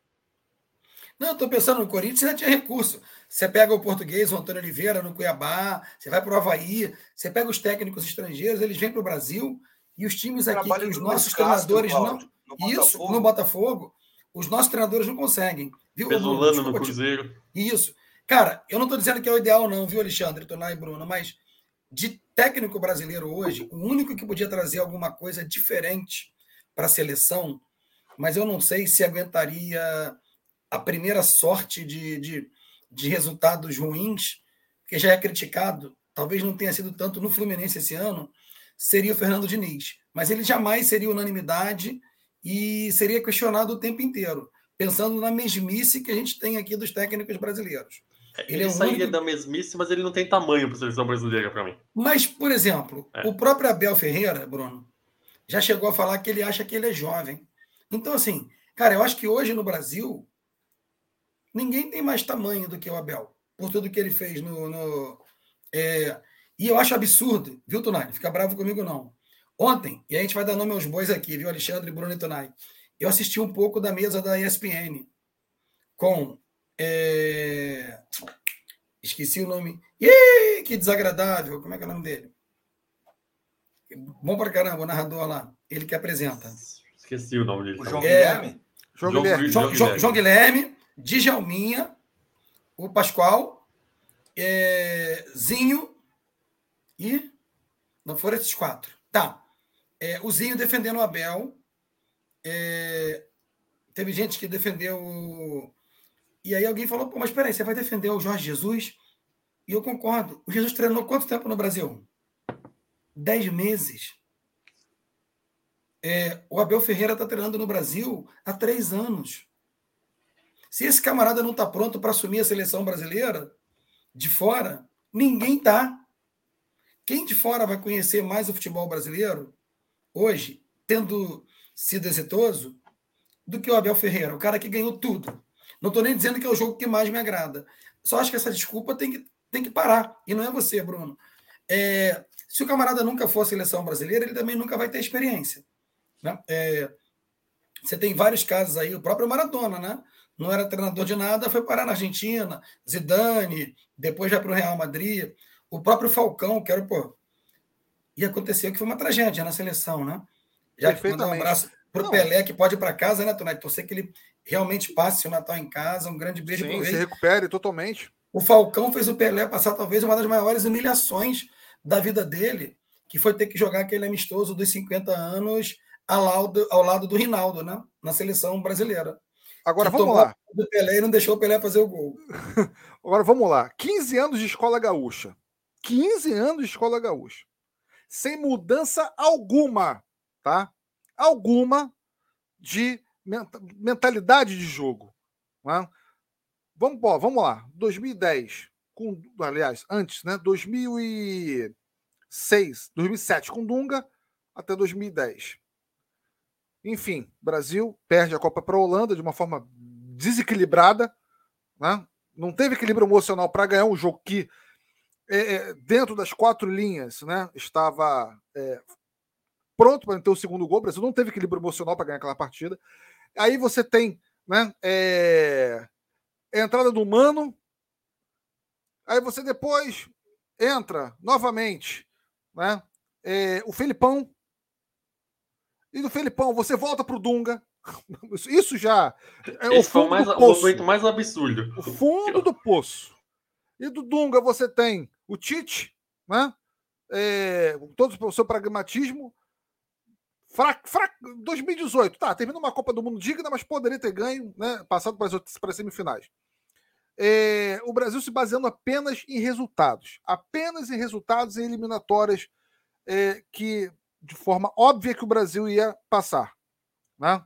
Não, estou pensando no Corinthians, já tinha recurso. Você pega o português, o Antônio Oliveira, no Cuiabá, você vai para o Havaí, você pega os técnicos estrangeiros, eles vêm para o Brasil e os times aqui, que os nossos treinadores não. No isso, no Botafogo, os nossos treinadores não conseguem. Viu? Pesolano no Cruzeiro. Isso. Cara, eu não estou dizendo que é o ideal, não, viu, Alexandre, Tonai e Bruno, mas de técnico brasileiro hoje, o único que podia trazer alguma coisa diferente para a seleção, mas eu não sei se aguentaria a primeira sorte de, de, de resultados ruins, que já é criticado, talvez não tenha sido tanto no Fluminense esse ano, seria o Fernando Diniz. Mas ele jamais seria unanimidade e seria questionado o tempo inteiro, pensando na mesmice que a gente tem aqui dos técnicos brasileiros. Ele, ele é sairia único... da mesmice, mas ele não tem tamanho para a seleção brasileira, para mim. Mas, por exemplo, é. o próprio Abel Ferreira, Bruno, já chegou a falar que ele acha que ele é jovem. Então, assim, cara, eu acho que hoje no Brasil ninguém tem mais tamanho do que o Abel, por tudo que ele fez no. no é, e eu acho absurdo, viu, Tonai? Fica bravo comigo, não. Ontem, e a gente vai dar nome aos bois aqui, viu, Alexandre, Bruno e Tonai? Eu assisti um pouco da mesa da ESPN com. É... Esqueci o nome. Ih, que desagradável. Como é que é o nome dele? Bom pra caramba, o narrador lá. Ele que apresenta. Esqueci o nome dele. O João é... Guilherme? João, João, Guilherme. João, João, João Guilherme, Djalminha, o Pascoal, é... Zinho e. Não foram esses quatro. Tá. É, o Zinho defendendo o Abel. É... Teve gente que defendeu e aí alguém falou, pô, mas peraí, você vai defender o Jorge Jesus? E eu concordo. O Jesus treinou quanto tempo no Brasil? Dez meses. É, o Abel Ferreira está treinando no Brasil há três anos. Se esse camarada não está pronto para assumir a seleção brasileira, de fora, ninguém está. Quem de fora vai conhecer mais o futebol brasileiro hoje, tendo sido exitoso, do que o Abel Ferreira, o cara que ganhou tudo? Não estou nem dizendo que é o jogo que mais me agrada. Só acho que essa desculpa tem que, tem que parar. E não é você, Bruno. É, se o camarada nunca for a seleção brasileira, ele também nunca vai ter experiência. Né? É, você tem vários casos aí, o próprio Maradona, né? Não era treinador de nada, foi parar na Argentina, Zidane, depois já para o Real Madrid, o próprio Falcão, que era, pô. E aconteceu que foi uma tragédia na seleção, né? Já que mandar um abraço para o Pelé, que pode ir para casa, né, Tonete? Torcer que ele realmente passe o Natal em casa. Um grande beijo para o se recupere totalmente. O Falcão fez o Pelé passar talvez uma das maiores humilhações da vida dele, que foi ter que jogar aquele amistoso dos 50 anos ao lado, ao lado do Rinaldo, né? Na seleção brasileira. Agora que vamos lá. Do Pelé e não deixou o Pelé fazer o gol. Agora vamos lá. 15 anos de escola gaúcha. 15 anos de escola gaúcha. Sem mudança alguma, tá? Alguma de mentalidade de jogo. Né? Vamos, ó, vamos lá. 2010, com, aliás, antes, né? 2006, 2007 com Dunga até 2010. Enfim, Brasil perde a Copa para a Holanda de uma forma desequilibrada, né? não teve equilíbrio emocional para ganhar um jogo que é, é, dentro das quatro linhas, né, estava é, pronto para ter o segundo gol. O Brasil não teve equilíbrio emocional para ganhar aquela partida. Aí você tem né, é, a entrada do Mano. Aí você depois entra novamente né, é, o Felipão. E do Felipão você volta para o Dunga. Isso já é Esse o fundo mais, do poço. o mais absurdo. O fundo do poço. E do Dunga você tem o Tite, né? É, todo o seu pragmatismo, Fraco, fraco, 2018, tá, terminou uma Copa do Mundo digna, mas poderia ter ganho, né? Passado para as, para as semifinais. É, o Brasil se baseando apenas em resultados, apenas em resultados e eliminatórias é, que, de forma óbvia, que o Brasil ia passar, né?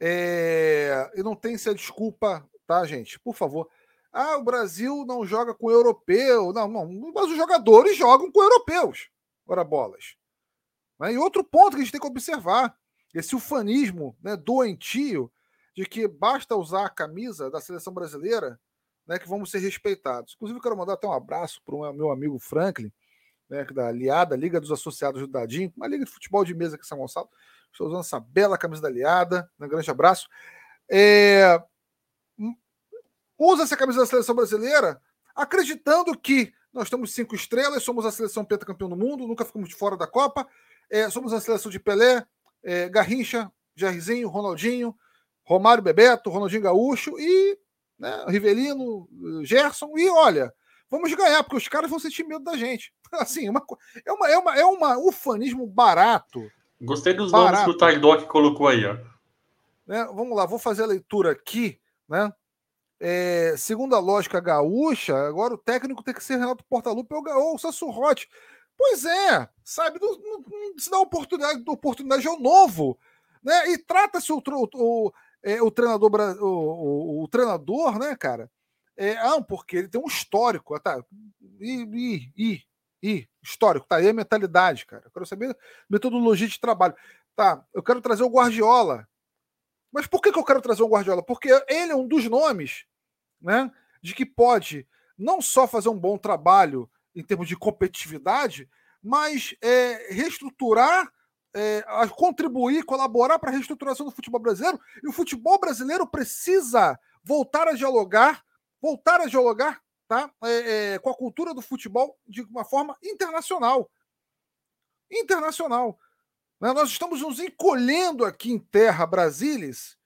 É, e não tem essa desculpa, tá, gente? Por favor. Ah, o Brasil não joga com europeu. Não, não. Mas os jogadores jogam com europeus. Ora bolas. Né? E outro ponto que a gente tem que observar: esse ufanismo né, doentio de que basta usar a camisa da seleção brasileira né, que vamos ser respeitados. Inclusive, quero mandar até um abraço para o meu amigo Franklin, né, da Liada, Liga dos Associados do Dadinho, uma liga de futebol de mesa aqui em São Gonçalo. Estou usando essa bela camisa da Liada. Um grande abraço. É... Usa essa camisa da seleção brasileira acreditando que nós temos cinco estrelas, somos a seleção pentacampeão do mundo, nunca ficamos de fora da Copa, é, somos a seleção de Pelé, é, Garrincha, Jairzinho, Ronaldinho, Romário Bebeto, Ronaldinho Gaúcho e né, Rivelino, Gerson. E olha, vamos ganhar, porque os caras vão sentir medo da gente. Assim, uma, é, uma, é, uma, é uma ufanismo barato. Gostei dos barato. nomes que o Tardoc colocou aí. Ó. Né, vamos lá, vou fazer a leitura aqui. Né? É, segundo a lógica gaúcha, agora o técnico tem que ser Renato Portaluppi ou o Sassurrotti. Pois é, sabe? Não, não, não se dá oportunidade, oportunidade ao novo. Né? E trata-se o, o, o, é, o, treinador, o, o, o, treinador, né, cara? É, ah, porque ele tem um histórico. Tá? E, e, e, histórico, tá? aí a mentalidade, cara. Eu quero saber metodologia de trabalho. Tá, eu quero trazer o Guardiola. Mas por que, que eu quero trazer o Guardiola? Porque ele é um dos nomes né, de que pode não só fazer um bom trabalho em termos de competitividade, mas é, reestruturar, é, contribuir, colaborar para a reestruturação do futebol brasileiro. E o futebol brasileiro precisa voltar a dialogar, voltar a dialogar tá, é, é com a cultura do futebol de uma forma internacional. Internacional. Né? Nós estamos nos encolhendo aqui em terra, Brasilis,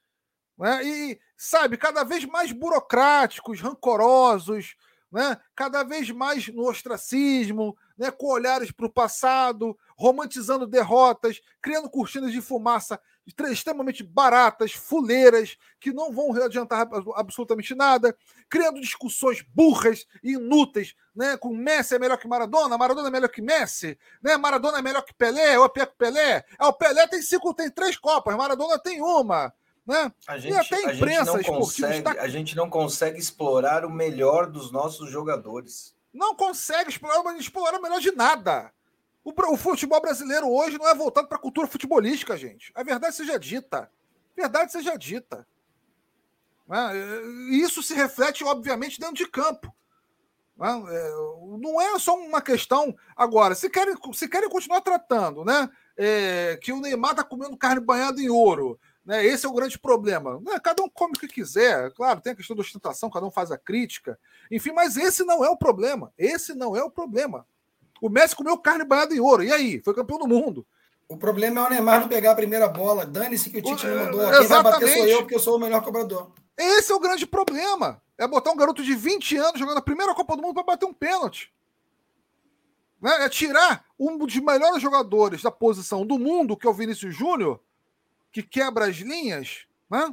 né? e, sabe, cada vez mais burocráticos, rancorosos, né? cada vez mais no ostracismo, né? com olhares para o passado, romantizando derrotas, criando cortinas de fumaça extremamente baratas, fuleiras, que não vão adiantar absolutamente nada, criando discussões burras e inúteis, né? Com Messi é melhor que Maradona, Maradona é melhor que Messi, né? Maradona é melhor que Pelé, ou é pior que Pelé. É, o Pelé tem cinco, tem três copas, Maradona tem uma. Né? A gente, e até a imprensa a gente não consegue, está... a gente não consegue explorar o melhor dos nossos jogadores. Não consegue explorar, explorar o melhor de nada. O, o futebol brasileiro hoje não é voltado para a cultura futebolística, gente. A verdade seja dita. A verdade seja dita. Né? Isso se reflete, obviamente, dentro de campo. Né? É, não é só uma questão. Agora, se querem, se querem continuar tratando né? É, que o Neymar está comendo carne banhada em ouro, né? esse é o grande problema. Né? Cada um come o que quiser, claro, tem a questão da ostentação, cada um faz a crítica, enfim, mas esse não é o problema. Esse não é o problema. O Messi comeu carne banhada em ouro. E aí? Foi campeão do mundo. O problema é o Neymar não pegar a primeira bola. Dane-se que o Tite me mandou. Quem vai bater sou eu, porque eu sou o melhor cobrador. Esse é o grande problema. É botar um garoto de 20 anos jogando a primeira Copa do Mundo para bater um pênalti. Né? É tirar um dos melhores jogadores da posição do mundo, que é o Vinícius Júnior, que quebra as linhas, né?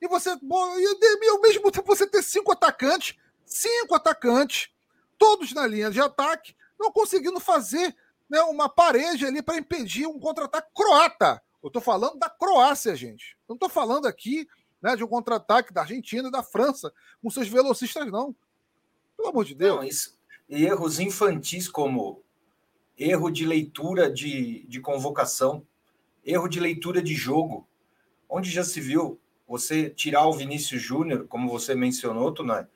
E você, bom, e ao mesmo tempo você ter cinco atacantes, cinco atacantes, todos na linha de ataque, não conseguindo fazer né, uma parede ali para impedir um contra-ataque croata. Eu estou falando da Croácia, gente. Eu não estou falando aqui né, de um contra-ataque da Argentina e da França com seus velocistas, não. Pelo amor de Deus. Não, isso, erros infantis como erro de leitura de, de convocação, erro de leitura de jogo. Onde já se viu você tirar o Vinícius Júnior, como você mencionou, Tunai,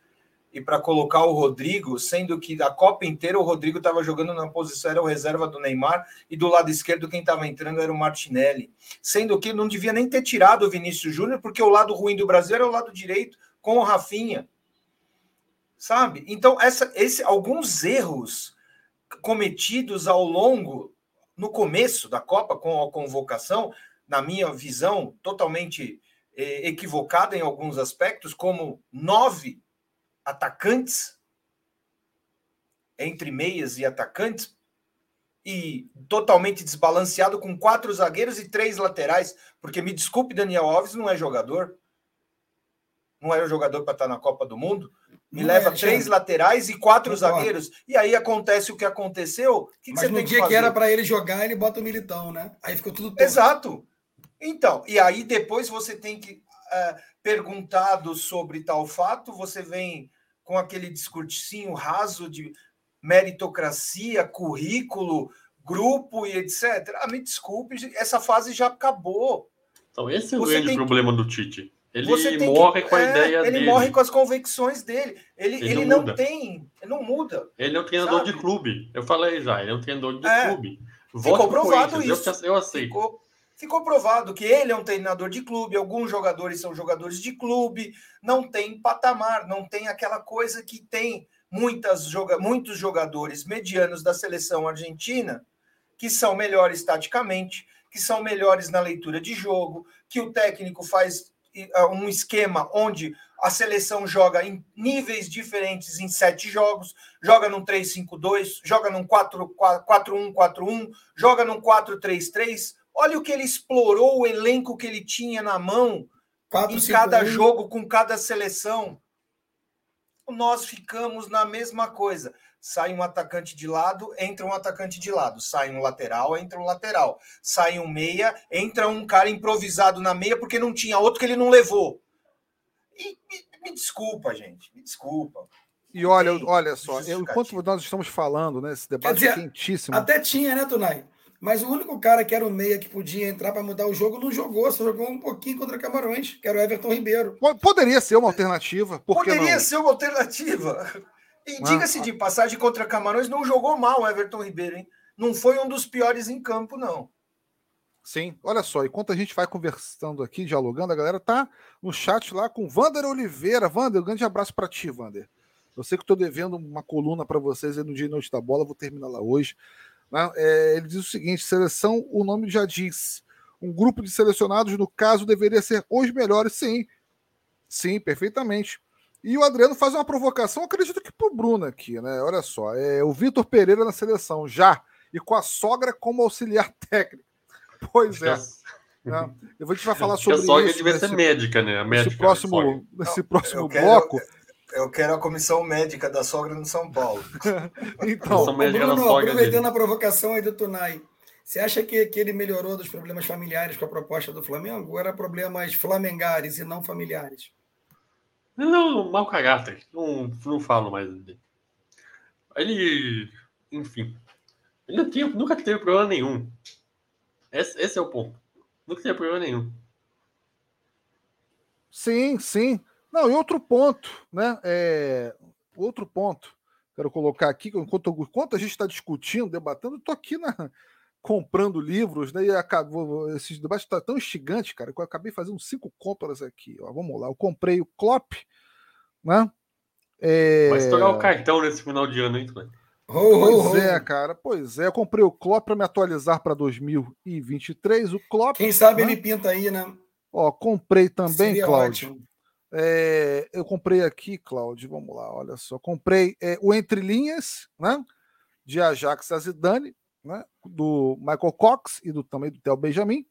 e para colocar o Rodrigo, sendo que da Copa inteira o Rodrigo estava jogando na posição, era o reserva do Neymar, e do lado esquerdo quem estava entrando era o Martinelli. Sendo que não devia nem ter tirado o Vinícius Júnior, porque o lado ruim do Brasil era o lado direito, com o Rafinha. Sabe? Então, essa, esse, alguns erros cometidos ao longo, no começo da Copa, com a convocação, na minha visão, totalmente eh, equivocada em alguns aspectos, como nove atacantes, entre meias e atacantes, e totalmente desbalanceado com quatro zagueiros e três laterais, porque me desculpe, Daniel Alves não é jogador, não era jogador para estar na Copa do Mundo. Me não leva é, três laterais e quatro não zagueiros. E aí acontece o que aconteceu. Que Mas que no dia que, que era para ele jogar, ele bota o militão, né? Aí ficou tudo. Exato. Então, e aí depois você tem que uh, perguntado sobre tal fato, você vem com aquele discursinho raso de meritocracia, currículo, grupo e etc. Ah, me desculpe, essa fase já acabou. Então, esse é o grande problema do Tite. Ele morre que, com a é, ideia ele dele. Ele morre com as convicções dele. Ele, ele, ele não, não tem, ele não muda. Ele é um treinador sabe? de clube. Eu falei já, ele é um treinador de é, clube. Vote ficou provado isso. Eu, eu aceito. Ficou, ficou provado que ele é um treinador de clube, alguns jogadores são jogadores de clube, não tem patamar, não tem aquela coisa que tem muitas joga muitos jogadores medianos da seleção argentina que são melhores taticamente, que são melhores na leitura de jogo, que o técnico faz um esquema onde a seleção joga em níveis diferentes em sete jogos, joga num 3-5-2, joga num 4-1-4-1, joga num 4-3-3, Olha o que ele explorou, o elenco que ele tinha na mão Quatro, em cada jogo, com cada seleção. Nós ficamos na mesma coisa. Sai um atacante de lado, entra um atacante de lado. Sai um lateral, entra um lateral. Sai um meia, entra um cara improvisado na meia porque não tinha outro que ele não levou. E, me, me desculpa, gente, me desculpa. E olha, olha só, enquanto nós estamos falando, né, esse debate dizer, quentíssimo. Até tinha, né, Tunai? Mas o único cara que era o meia que podia entrar para mudar o jogo não jogou, só jogou um pouquinho contra Camarões, que era o Everton Ribeiro. Poderia ser uma alternativa. Poderia não? ser uma alternativa. E ah, diga-se de passagem, contra Camarões não jogou mal o Everton Ribeiro, hein? Não foi um dos piores em campo, não. Sim, olha só, enquanto a gente vai conversando aqui, dialogando, a galera tá no chat lá com Vander Oliveira. Vander, um grande abraço para ti, Vander. Eu sei que estou devendo uma coluna para vocês no dia e noite da bola, vou terminar lá hoje. Né? É, ele diz o seguinte: seleção, o nome já diz. Um grupo de selecionados, no caso, deveria ser os melhores, sim. Sim, perfeitamente. E o Adriano faz uma provocação, acredito que pro Bruno aqui, né? Olha só, é o Vitor Pereira na seleção, já, e com a sogra como auxiliar técnico. Pois é. Né? Eu vou te falar sobre isso. A sogra devia ser médica, né? A médica, nesse próximo, nesse próximo bloco. Eu quero a comissão médica da sogra no São Paulo. então, Bruno, aproveitando a provocação aí do Tunai, você acha que, que ele melhorou dos problemas familiares com a proposta do Flamengo? Ou era problemas flamengares e não familiares? Não, mau caráter. Não, não falo mais dele. Ele, enfim, ele não tinha, nunca teve problema nenhum. Esse, esse é o ponto. Nunca teve problema nenhum. Sim, sim. Não, e outro ponto, né? É, outro ponto, quero colocar aqui, enquanto, enquanto a gente está discutindo, debatendo, estou aqui na, comprando livros, né? E acabou, esses debates estão tá tão instigantes, cara, que eu acabei fazendo cinco compras aqui. Ó, vamos lá, eu comprei o Klopp, né? É... Vai estourar o cartão nesse final de ano, hein, Oh, pois oh, é, cara. Pois é. Eu comprei o Klopp para me atualizar para 2023. O Klopp. Quem sabe né? ele pinta aí, né? Ó, comprei também, Cláudio. É, eu comprei aqui, Cláudio, vamos lá, olha só. Comprei é, o Entre Linhas, né? De Ajax a Zidane, né? Do Michael Cox e do, também do Theo Benjamin.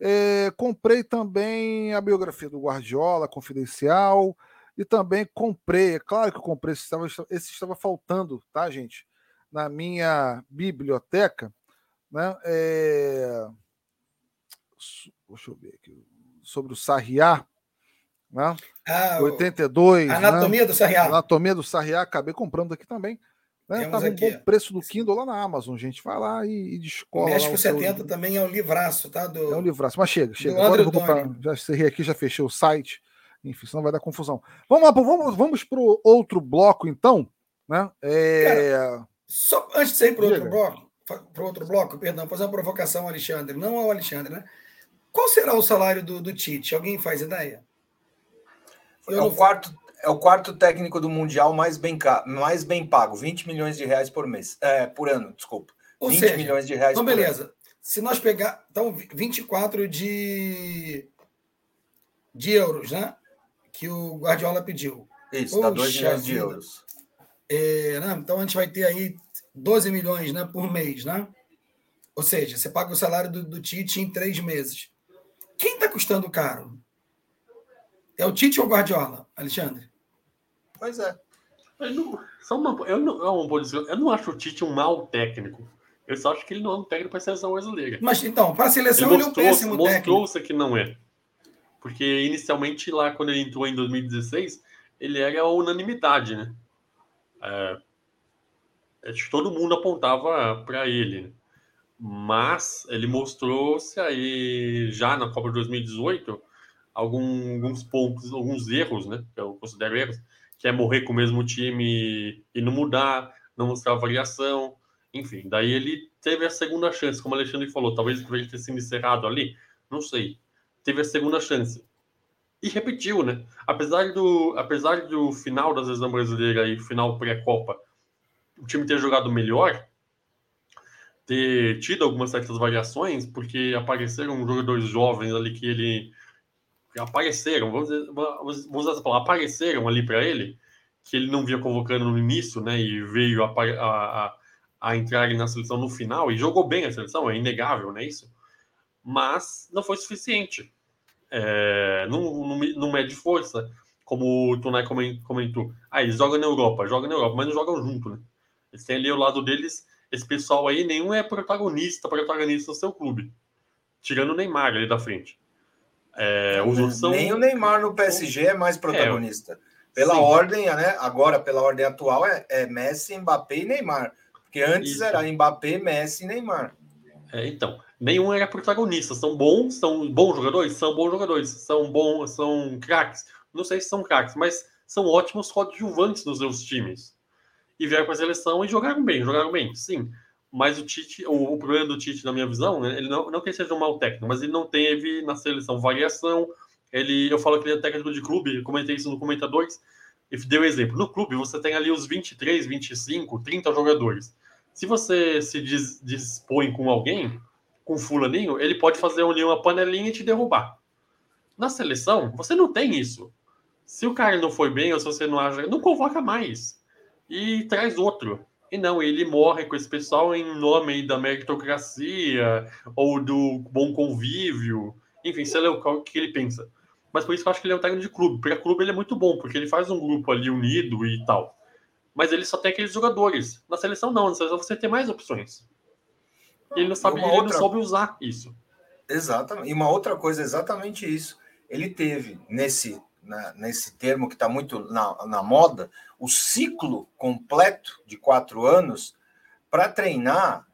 É, comprei também a biografia do Guardiola, Confidencial, e também comprei, é claro que eu comprei, esse estava, esse estava faltando, tá, gente? Na minha biblioteca, né? É, deixa eu ver aqui, sobre o Sarriá, né? Ah, 82. Anatomia né? do Sarriá. Anatomia do Sarriá, acabei comprando aqui também. Né? Tava um bom preço do Kindle lá na Amazon, gente. Vai lá e, e descola. México 70 seu... também é um livraço, tá? Do... É um livraço, mas chega, chega. Agora eu vou comprar. Já cerrei aqui, já fechei o site. Enfim, senão vai dar confusão. Vamos lá, vamos, vamos para o outro bloco, então. Né? É... Cara, só antes de sair para outro bloco, para outro bloco, perdão, fazer uma provocação ao Alexandre, não ao Alexandre, né? Qual será o salário do, do Tite? Alguém faz ideia? é o, quarto, é o quarto técnico do Mundial mais bem, mais bem pago, 20 milhões de reais por mês. É, por ano, desculpa. Ou 20 seja, milhões de reais então, por beleza. Ano. Se nós pegar. Então, 24 de, de euros, né? Que o Guardiola pediu. Isso, dá 2 milhões de euros. É, né? Então a gente vai ter aí 12 milhões né, por mês, né? Ou seja, você paga o salário do, do Tite em três meses. Quem está custando caro? É o Tite ou o Guardiola, Alexandre? Pois é. Eu não, só uma, eu, não, eu não acho o Tite um mau técnico. Eu só acho que ele não é um técnico para a seleção brasileira. Mas então, para a seleção ele, mostrou, ele é um péssimo mostrou técnico. Mostrou-se que não é. Porque inicialmente lá, quando ele entrou em 2016, ele era unanimidade, né? É, acho que todo mundo apontava para ele. Né? Mas ele mostrou-se aí já na Copa de 2018 algum, alguns pontos, alguns erros, né? Que eu considero erros, que é morrer com o mesmo time e não mudar, não mostrar variação, enfim. Daí ele teve a segunda chance, como o Alexandre falou, talvez ele ter sido encerrado ali, não sei. Teve a segunda chance. E repetiu, né? Apesar do, apesar do final da seleção brasileira e final pré-copa, o time ter jogado melhor, ter tido algumas certas variações, porque apareceram jogadores jovens ali que ele apareceram, vamos dizer, vamos usar essa palavra, apareceram ali para ele, que ele não via convocando no início, né, e veio a, a, a, entrar na seleção no final, e jogou bem a seleção, é inegável, né, isso? Mas não foi suficiente. É, não, não, não mede força, como o Tunai comentou. Ah, eles jogam na Europa, jogam na Europa, mas não jogam junto, né? Eles têm ali ao lado deles, esse pessoal aí, nenhum é protagonista, protagonista do seu clube. Tirando o Neymar ali da frente. É, os. Nem o Neymar no PSG é mais protagonista. É, pela sim. ordem, né? Agora, pela ordem atual, é, é, Messi, Mbappé e Neymar. Porque antes Isso. era Mbappé, Messi e Neymar. É, então, nenhum era protagonista. São bons, são bons jogadores, são bons jogadores, são bons, são craques. Não sei se são craques, mas são ótimos coadjuvantes nos seus times. E vieram para a seleção e jogaram bem, jogaram bem, sim. Mas o Tite, o, o problema do Tite, na minha visão, né, ele não, não que ele seja um mau técnico, mas ele não teve na seleção variação. Ele, eu falo que ele é técnico de clube, comentei isso no Comentadores, e deu exemplo. No clube, você tem ali os 23, 25, 30 jogadores. Se você se diz, dispõe com alguém, com fulaninho, ele pode fazer uma panelinha e te derrubar. Na seleção, você não tem isso. Se o cara não foi bem, ou se você não acha, não convoca mais. E traz outro. E não, ele morre com esse pessoal em nome da meritocracia ou do bom convívio. Enfim, sei lá o que ele pensa. Mas por isso que eu acho que ele é um técnico de clube. Porque clube ele é muito bom, porque ele faz um grupo ali unido e tal. Mas ele só tem aqueles jogadores. Na seleção, não. Na seleção você tem mais opções. E ele não sabe, ele outra... não soube usar isso. Exatamente. E uma outra coisa, exatamente isso. Ele teve nesse né, nesse termo que está muito na, na moda, o ciclo completo de quatro anos para treinar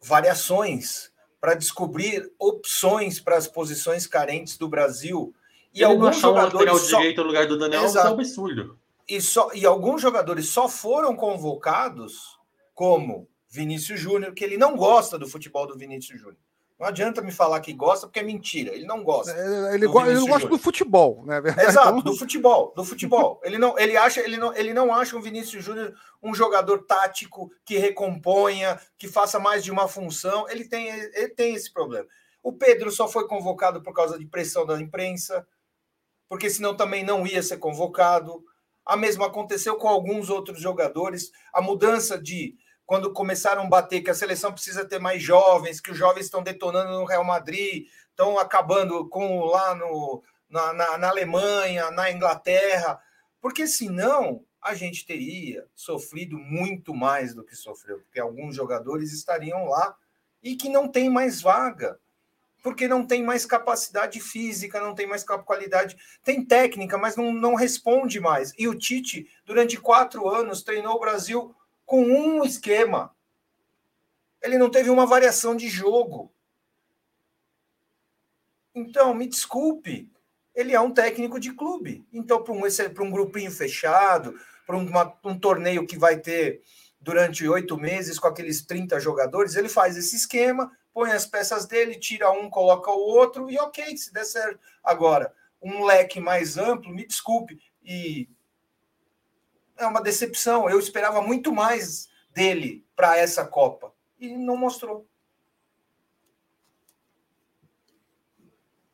variações, para descobrir opções para as posições carentes do Brasil. E Ele alguns jogadores só... direito no lugar do Daniel Exato. é um absurdo. E, só, e alguns jogadores só foram convocados como Vinícius Júnior, que ele não gosta do futebol do Vinícius Júnior. Não adianta me falar que gosta, porque é mentira. Ele não gosta. É, ele, go ele gosta do futebol, né? Exato, do futebol, do futebol. Ele não, ele acha, ele não, ele não acha o Vinícius Júnior um jogador tático que recomponha, que faça mais de uma função. Ele tem, ele tem esse problema. O Pedro só foi convocado por causa de pressão da imprensa, porque senão também não ia ser convocado. A mesma aconteceu com alguns outros jogadores. A mudança de quando começaram a bater que a seleção precisa ter mais jovens, que os jovens estão detonando no Real Madrid, estão acabando com lá no, na, na, na Alemanha, na Inglaterra, porque senão a gente teria sofrido muito mais do que sofreu, porque alguns jogadores estariam lá e que não tem mais vaga, porque não tem mais capacidade física, não tem mais qualidade, tem técnica, mas não, não responde mais. E o Tite, durante quatro anos, treinou o Brasil com um esquema. Ele não teve uma variação de jogo. Então, me desculpe, ele é um técnico de clube. Então, para um, um grupinho fechado, para um torneio que vai ter durante oito meses com aqueles 30 jogadores, ele faz esse esquema, põe as peças dele, tira um, coloca o outro e ok, se der certo. Agora, um leque mais amplo, me desculpe, e é uma decepção. Eu esperava muito mais dele para essa Copa e não mostrou.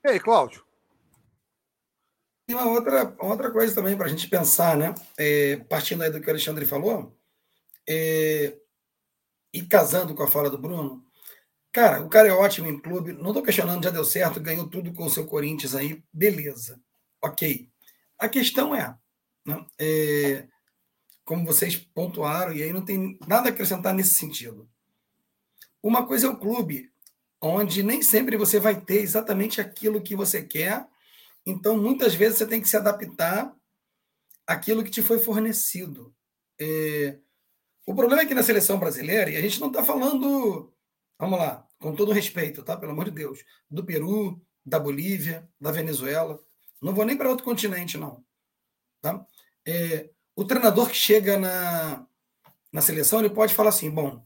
E aí, Cláudio? Tem uma outra, outra coisa também para a gente pensar, né? É, partindo aí do que o Alexandre falou, é, e casando com a fala do Bruno, cara, o cara é ótimo em clube, não estou questionando, já deu certo, ganhou tudo com o seu Corinthians aí, beleza, ok. A questão é, né, é como vocês pontuaram, e aí não tem nada a acrescentar nesse sentido. Uma coisa é o clube, onde nem sempre você vai ter exatamente aquilo que você quer, então muitas vezes você tem que se adaptar àquilo que te foi fornecido. É... O problema é que na seleção brasileira, e a gente não está falando, vamos lá, com todo respeito, tá? Pelo amor de Deus, do Peru, da Bolívia, da Venezuela, não vou nem para outro continente, não. Tá? É, o treinador que chega na, na seleção, ele pode falar assim: bom,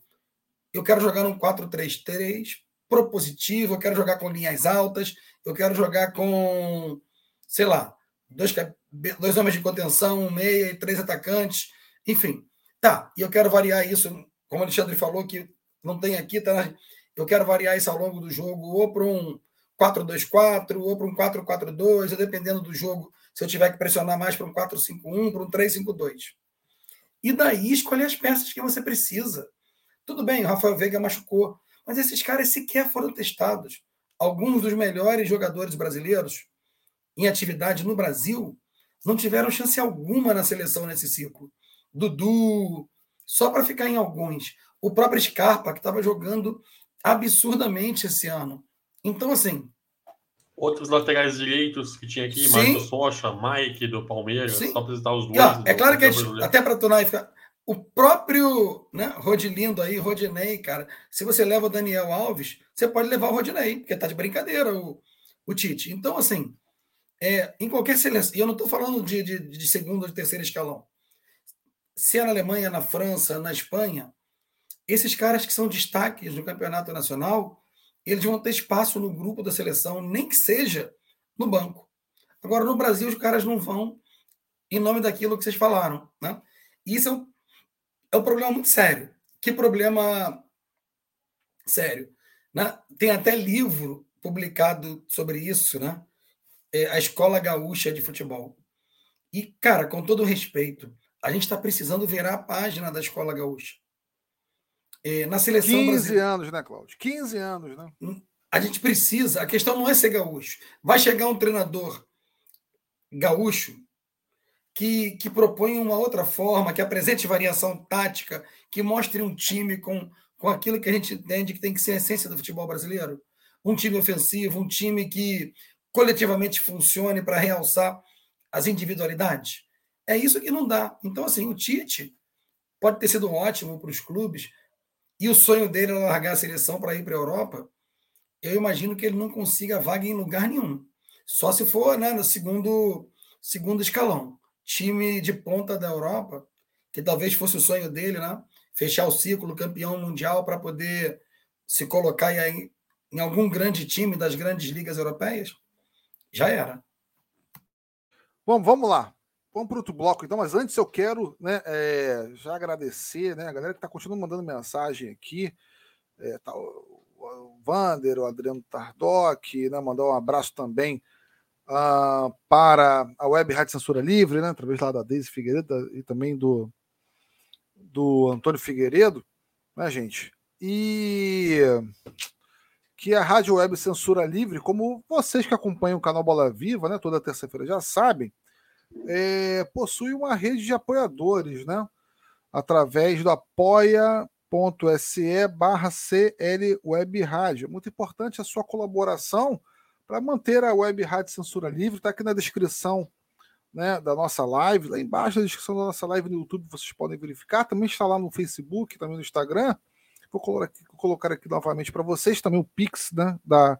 eu quero jogar num 4-3-3 propositivo, eu quero jogar com linhas altas, eu quero jogar com, sei lá, dois, dois homens de contenção, um meia e três atacantes, enfim. Tá, e eu quero variar isso, como o Alexandre falou, que não tem aqui, tá? Eu quero variar isso ao longo do jogo, ou para um 4-2-4, ou para um 4-4-2, dependendo do jogo, se eu tiver que pressionar mais para um 4-5-1, para um 3-5-2. E daí escolher as peças que você precisa. Tudo bem, o Rafael Veiga machucou, mas esses caras sequer foram testados. Alguns dos melhores jogadores brasileiros em atividade no Brasil não tiveram chance alguma na seleção nesse ciclo. Dudu, só para ficar em alguns. O próprio Scarpa, que estava jogando absurdamente esse ano. Então, assim, Outros laterais direitos que tinha aqui, Sim. Marcos Rocha, Mike do Palmeiras, Sim. só apresentar os dois. Ah, é claro que gente, até para tornar ficar. o próprio né, Rodilindo aí, Rodinei, cara, se você leva o Daniel Alves, você pode levar o Rodinei, porque tá de brincadeira o, o Tite. Então, assim, é, em qualquer seleção, e eu não estou falando de, de, de segundo ou de terceiro escalão, se é na Alemanha, na França, na Espanha, esses caras que são destaques no campeonato nacional, eles vão ter espaço no grupo da seleção, nem que seja no banco. Agora, no Brasil, os caras não vão em nome daquilo que vocês falaram. Né? Isso é um, é um problema muito sério. Que problema sério? Né? Tem até livro publicado sobre isso, né? É a Escola Gaúcha de Futebol. E, cara, com todo respeito, a gente está precisando virar a página da Escola Gaúcha. É, na seleção 15 brasileira, anos, né, Cláudio? 15 anos, né? Hum, a gente precisa, a questão não é ser gaúcho. Vai chegar um treinador gaúcho que, que propõe uma outra forma, que apresente variação tática, que mostre um time com, com aquilo que a gente entende que tem que ser a essência do futebol brasileiro. Um time ofensivo, um time que coletivamente funcione para realçar as individualidades. É isso que não dá. Então, assim, o Tite pode ter sido ótimo para os clubes, e o sonho dele é largar a seleção para ir para a Europa. Eu imagino que ele não consiga vaga em lugar nenhum. Só se for né, no segundo, segundo escalão time de ponta da Europa, que talvez fosse o sonho dele, né? Fechar o ciclo, campeão mundial, para poder se colocar em, em algum grande time das grandes ligas europeias, já era. Bom, vamos lá. Vamos para outro bloco, então, mas antes eu quero né, é, já agradecer né, a galera que está continuando mandando mensagem aqui. É, tá, o, o Vander, o Adriano Tardoc, né, mandar um abraço também uh, para a Web Rádio Censura Livre, né, através lá da Deise Figueiredo e também do, do Antônio Figueiredo, né, gente? E que a Rádio Web Censura Livre, como vocês que acompanham o canal Bola Viva, né, toda terça-feira já sabem, é, possui uma rede de apoiadores, né? Através do apoia.se barra CL Web Rádio. Muito importante a sua colaboração para manter a Web Rádio Censura Livre. Está aqui na descrição né, da nossa live, lá embaixo da descrição da nossa live no YouTube, vocês podem verificar. Também está lá no Facebook, também no Instagram. Vou colocar aqui, vou colocar aqui novamente para vocês também o Pix né, da,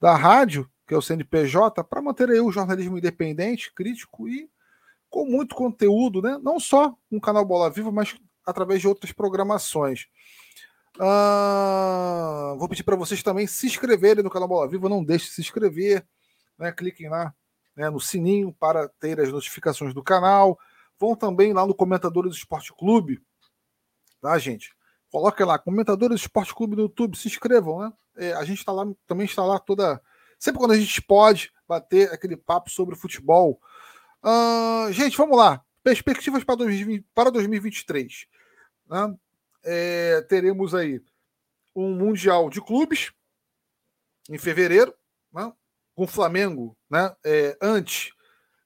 da rádio, que é o CNPJ, para manter aí o jornalismo independente, crítico e com muito conteúdo, né? não só no canal Bola Viva, mas através de outras programações. Uh, vou pedir para vocês também se inscreverem no canal Bola Viva. Não deixe de se inscrever. Né? Cliquem lá né, no sininho para ter as notificações do canal. Vão também lá no Comentadores do Esporte Clube. Tá, gente? Coloquem lá, Comentadores do Esporte Clube no YouTube. Se inscrevam, né? É, a gente está lá, também está lá toda. Sempre quando a gente pode bater aquele papo sobre futebol. Uh, gente, vamos lá. Perspectivas para, 2020, para 2023. Né? é, teremos aí um Mundial de Clubes em fevereiro, né, com o Flamengo né, é, antes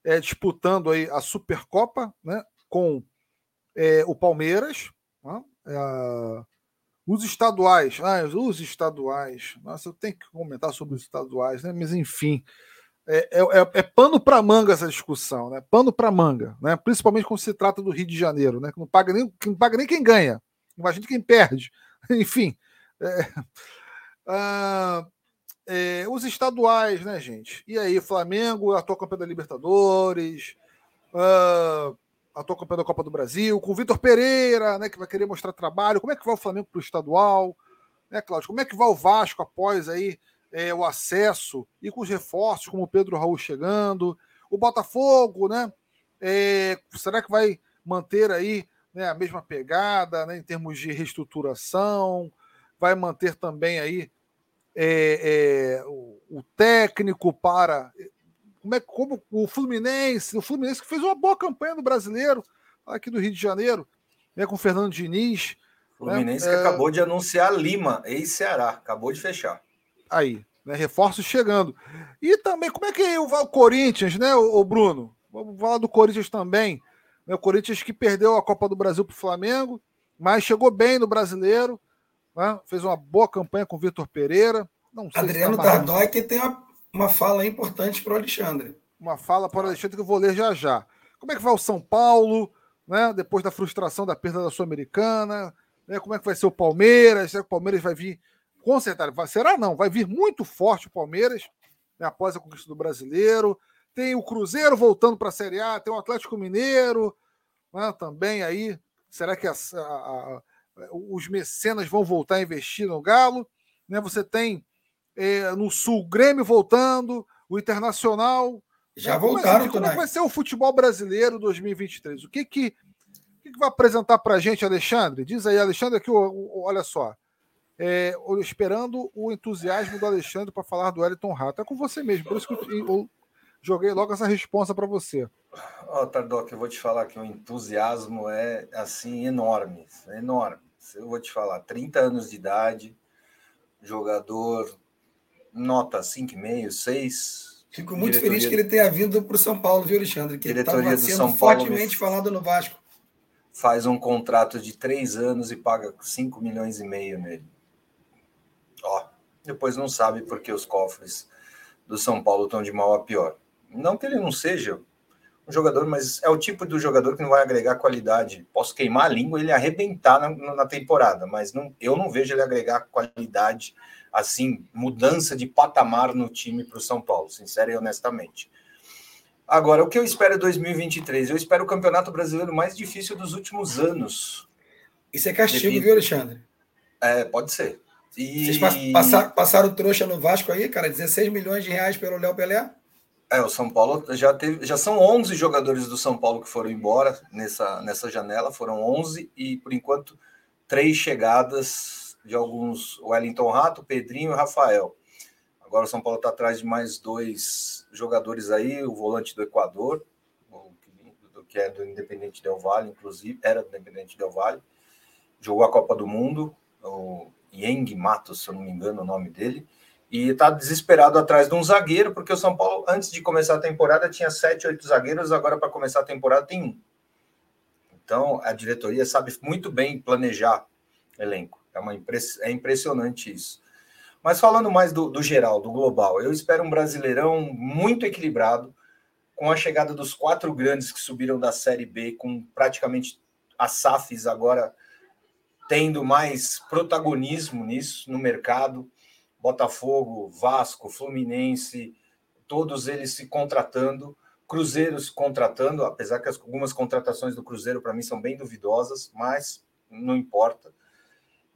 é, disputando aí a Supercopa né, com é, o Palmeiras. Né, é, os estaduais, ah, os estaduais, nossa, eu tenho que comentar sobre os estaduais, né? Mas enfim, é, é, é, é pano para manga essa discussão, né? Pano para manga, né? Principalmente quando se trata do Rio de Janeiro, né? Que não paga nem, que não paga nem quem ganha, Imagina quem perde. Enfim. É, ah, é, os estaduais, né, gente? E aí, Flamengo, atual campeão da Libertadores, uh, atual campeão da Copa do Brasil, com o Vitor Pereira, né, que vai querer mostrar trabalho. Como é que vai o Flamengo para o estadual? Né, Cláudio? Como é que vai o Vasco após aí é, o acesso e com os reforços, como o Pedro Raul chegando? O Botafogo, né? É, será que vai manter aí né, a mesma pegada né, em termos de reestruturação, vai manter também aí é, é, o, o, técnico para como é como o Fluminense, o Fluminense que fez uma boa campanha no brasileiro aqui do Rio de Janeiro, né, com o Fernando Diniz. Né, Fluminense né, que é... acabou de anunciar Lima, ex-Ceará, acabou de fechar. Aí, né, reforços chegando. E também, como é que é o Corinthians, né, o, o Bruno? Vamos falar do Corinthians também. Né, o Corinthians que perdeu a Copa do Brasil para o Flamengo, mas chegou bem no brasileiro, né? fez uma boa campanha com o Vitor Pereira. Não Adriano tá que tem uma, uma fala importante para o Alexandre. Uma fala para o Alexandre que eu vou ler já já. Como é que vai o São Paulo? né? Depois da frustração da perda da Sul-Americana, né? Como é que vai ser o Palmeiras? Será que o Palmeiras vai vir com certeza? Será não? Vai vir muito forte o Palmeiras né? após a conquista do Brasileiro. Tem o Cruzeiro voltando para a Série A, tem o Atlético Mineiro né? também aí. Será que a, a, a, os mecenas vão voltar a investir no Galo? Né? Você tem é, no Sul Grêmio voltando, o Internacional já é, voltaram, Como é que vai ser o futebol brasileiro 2023? O que que, o que, que vai apresentar para a gente, Alexandre? Diz aí, Alexandre, aqui, olha só. É, esperando o entusiasmo do Alexandre para falar do Wellington Rato. É com você mesmo, por isso que eu, eu joguei logo essa resposta para você. Ó, oh, Tardoc, eu vou te falar que o entusiasmo é assim enorme, enorme. Eu vou te falar, 30 anos de idade, jogador nota 5,5, 6, Fico muito diretoria... feliz que ele tenha vindo para o São Paulo, viu, Alexandre? Que diretoria ele estava sendo São Paulo fortemente falado no Vasco. Faz um contrato de três anos e paga 5 milhões e meio nele. Ó, depois não sabe porque os cofres do São Paulo estão de mal a pior. Não que ele não seja um jogador, mas é o tipo do jogador que não vai agregar qualidade. Posso queimar a língua e ele arrebentar na, na temporada, mas não, eu não vejo ele agregar qualidade assim, mudança de patamar no time para o São Paulo, sincero e honestamente. Agora, o que eu espero é 2023? Eu espero o Campeonato Brasileiro mais difícil dos últimos anos. Isso é castigo, Devido... viu, Alexandre? É, pode ser. E... Vocês passaram, passaram trouxa no Vasco aí, cara? 16 milhões de reais pelo Léo Pelé? É, o São Paulo já teve, já são 11 jogadores do São Paulo que foram embora nessa, nessa janela, foram 11 e por enquanto três chegadas de alguns Wellington Rato, Pedrinho e Rafael. Agora o São Paulo está atrás de mais dois jogadores aí, o volante do Equador, que é do Independente Del Valle, inclusive, era do Independente Del Valle, jogou a Copa do Mundo, o Yang Matos, se eu não me engano o nome dele, e está desesperado atrás de um zagueiro, porque o São Paulo, antes de começar a temporada, tinha sete, oito zagueiros, agora para começar a temporada tem um. Então, a diretoria sabe muito bem planejar elenco. É, uma impress... é impressionante isso. Mas falando mais do, do geral, do global, eu espero um brasileirão muito equilibrado, com a chegada dos quatro grandes que subiram da Série B, com praticamente as SAFs agora tendo mais protagonismo nisso no mercado. Botafogo, Vasco, Fluminense, todos eles se contratando, Cruzeiros contratando, apesar que algumas contratações do Cruzeiro para mim são bem duvidosas, mas não importa.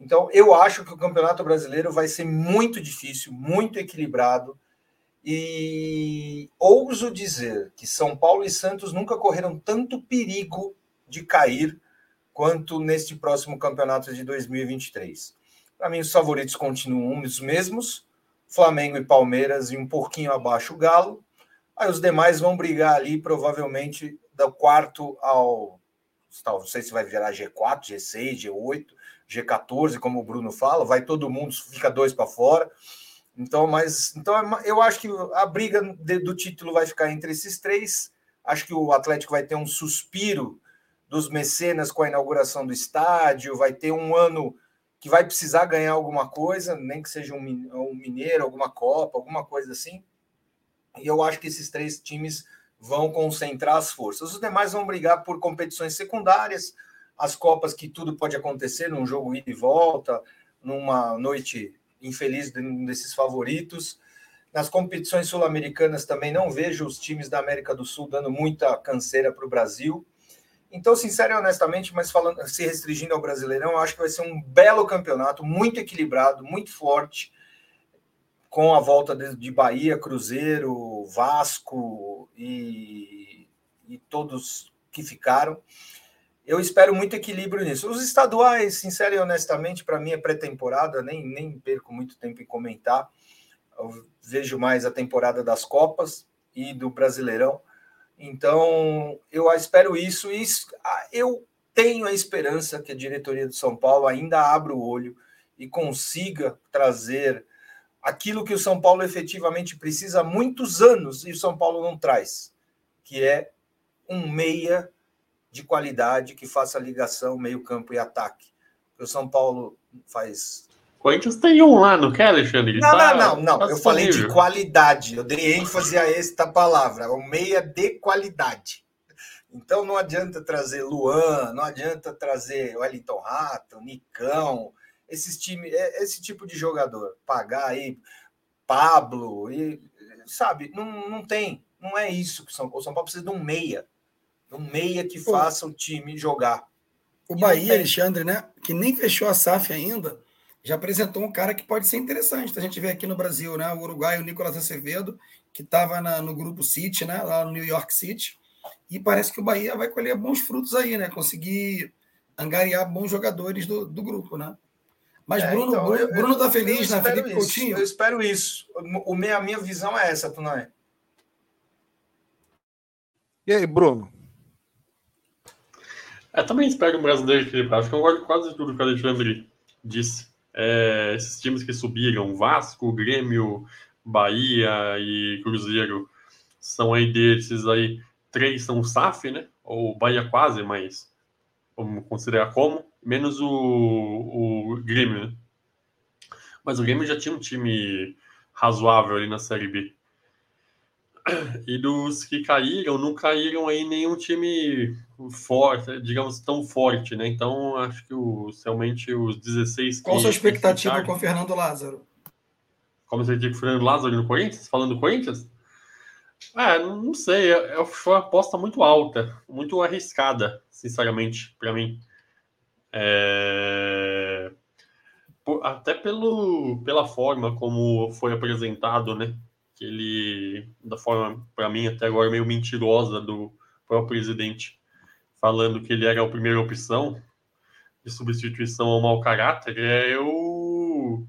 Então, eu acho que o Campeonato Brasileiro vai ser muito difícil, muito equilibrado. E ouso dizer que São Paulo e Santos nunca correram tanto perigo de cair quanto neste próximo campeonato de 2023. Para mim, os favoritos continuam os mesmos: Flamengo e Palmeiras, e um pouquinho abaixo o Galo. Aí os demais vão brigar ali, provavelmente, do quarto ao. Não sei se vai virar G4, G6, G8 G14, como o Bruno fala, vai todo mundo, fica dois para fora. Então, mas então é eu acho que a briga do título vai ficar entre esses três. Acho que o Atlético vai ter um suspiro dos mecenas com a inauguração do estádio, vai ter um ano que vai precisar ganhar alguma coisa, nem que seja um, um mineiro, alguma Copa, alguma coisa assim. E eu acho que esses três times vão concentrar as forças. Os demais vão brigar por competições secundárias, as Copas que tudo pode acontecer num jogo ida e volta, numa noite infeliz desses favoritos. Nas competições sul-americanas também não vejo os times da América do Sul dando muita canseira para o Brasil. Então, sincero e honestamente, mas falando, se restringindo ao Brasileirão, eu acho que vai ser um belo campeonato, muito equilibrado, muito forte, com a volta de, de Bahia, Cruzeiro, Vasco e, e todos que ficaram eu espero muito equilíbrio nisso. Os estaduais, sincero e honestamente, para mim é pré-temporada, nem, nem perco muito tempo em comentar. Eu vejo mais a temporada das Copas e do Brasileirão. Então, eu espero isso e eu tenho a esperança que a diretoria do São Paulo ainda abra o olho e consiga trazer aquilo que o São Paulo efetivamente precisa há muitos anos e o São Paulo não traz, que é um meia de qualidade que faça ligação meio-campo e ataque. O São Paulo faz. Corinthians tem um lá, não quer, Alexandre? Ele não, tá, não, não, não. Tá eu falei de qualidade. Eu dei ênfase a esta palavra. O meia de qualidade. Então não adianta trazer Luan, não adianta trazer Wellington Rato, Nicão, esses time, é, esse tipo de jogador. Pagar aí Pablo, e, sabe, não, não tem. Não é isso que o São Paulo. O São Paulo precisa de um meia. Um meia que faça o time jogar. O Bahia, Alexandre, né? Que nem fechou a SAF ainda, já apresentou um cara que pode ser interessante. A gente vê aqui no Brasil, né? O Uruguai, o Nicolas Acevedo, que estava no grupo City, né? Lá no New York City. E parece que o Bahia vai colher bons frutos aí, né? Conseguir angariar bons jogadores do, do grupo, né? Mas é, Bruno, então, Bruno, eu, Bruno tá feliz, né? Felipe isso, Coutinho. Eu espero isso. O, minha, a minha visão é essa, Tunai. E aí, Bruno? É, também espero um brasileiro equilibrado. Eu concordo quase tudo que o Alexandre disse. É, esses times que subiram, Vasco, Grêmio, Bahia e Cruzeiro, são aí desses aí, três são SAF, né? Ou Bahia quase, mas vamos considerar como, menos o, o Grêmio, né? Mas o Grêmio já tinha um time razoável ali na Série B. E dos que caíram, não caíram aí nenhum time forte, digamos, tão forte, né? Então, acho que os, realmente os 16 Qual a sua expectativa ficaram... com o Fernando Lázaro? Como você o Fernando Lázaro no Corinthians? Falando do Corinthians? Ah, não sei, é, é foi uma aposta muito alta, muito arriscada, sinceramente, para mim. É... Até pelo, pela forma como foi apresentado, né? Que ele, da forma, para mim, até agora meio mentirosa do próprio presidente, falando que ele era a primeira opção de substituição ao mau caráter, é, eu,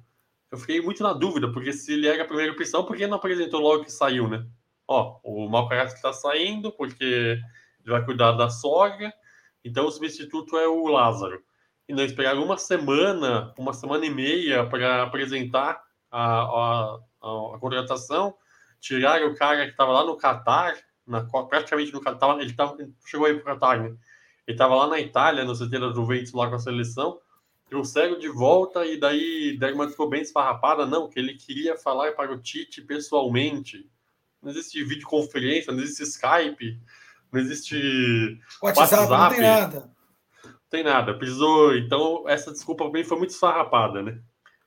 eu fiquei muito na dúvida, porque se ele era a primeira opção, por que não apresentou logo que saiu, né? Ó, o mau caráter está saindo, porque ele vai cuidar da sogra, então o substituto é o Lázaro. E não esperar uma semana, uma semana e meia para apresentar a, a, a, a contratação, tiraram o cara que estava lá no Catar, na, praticamente no Catar, ele tava, chegou aí para o Catar, né? Ele estava lá na Itália, no CT da Juventus, lá com a seleção, trouxeram de volta e daí Derman ficou bem esfarrapada, não, que ele queria falar para o Tite pessoalmente. Não existe videoconferência, não existe Skype, não existe WhatsApp, WhatsApp. não tem nada. Não tem nada, precisou. Então, essa desculpa bem foi muito esfarrapada, né?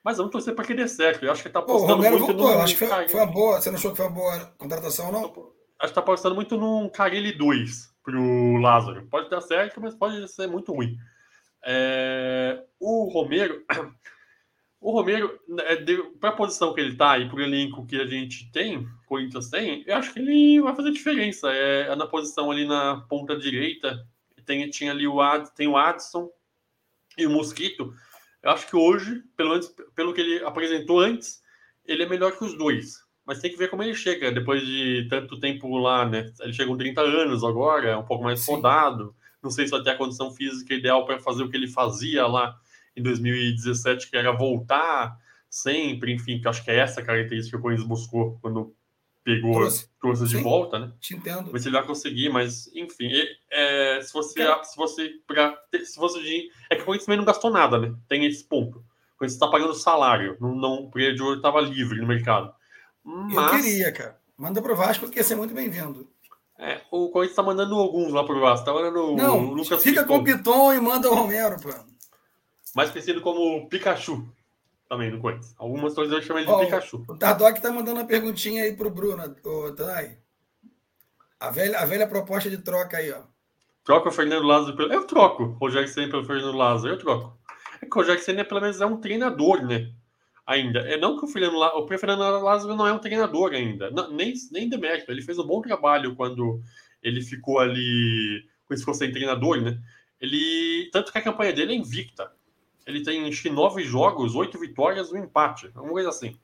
Mas vamos torcer para que dê certo. Eu acho que está apostando Romero muito voltou. No... Acho que foi, foi, uma boa. Você não achou que foi uma boa contratação, não? Acho que está apostando muito num Carilli 2 para o Lázaro. Pode dar certo, mas pode ser muito ruim. É... O Romero. O Romero, é, para a posição que ele está e para o elenco que a gente tem, Corinthians tem, eu acho que ele vai fazer diferença. É, é na posição ali na ponta direita, tem, tinha ali o Ad, tem o Adson e o Mosquito eu acho que hoje, pelo menos pelo que ele apresentou antes, ele é melhor que os dois. Mas tem que ver como ele chega depois de tanto tempo lá, né? Ele chega com 30 anos agora, é um pouco mais Sim. rodado. Não sei se vai ter a condição física ideal para fazer o que ele fazia lá em 2017, que era voltar sempre, enfim, que acho que é essa característica que o Corinthians buscou quando pegou, trouxe, trouxe de volta, né? Te entendo. Se ele vai conseguir, mas enfim, é, se você, se você, pra, se você, é que o Corinthians também não gastou nada, né? Tem esse ponto. O Corinthians está pagando salário, não, não, o ouro estava livre no mercado. Mas, Eu queria, cara. Manda pro Vasco que ia ser muito bem-vindo. É, o Corinthians está mandando alguns lá pro Vasco. Tá mandando não, o Lucas Fica Piton. com o Piton e manda o Romero, pô. Mais conhecido como Pikachu também no Corinthians. Algumas torcidas chamam ele de oh, Pikachu. O Tardoc tá mandando uma perguntinha aí pro Bruno, o Tanai. A velha, a velha proposta de troca aí, ó. Troca o Fernando Lázaro pelo. Eu troco o Rogério Senna pelo Fernando Lázaro, eu troco. É que o Rogério Senna, pelo menos, é um treinador, né? Ainda. É não que o Fernando, Lázaro, o Fernando Lázaro não é um treinador ainda. Não, nem, nem demérito. Ele fez um bom trabalho quando ele ficou ali. Quando ficou sem treinador, né? Ele. Tanto que a campanha dele é invicta ele tem acho que nove jogos, oito vitórias, um empate, uma coisa assim.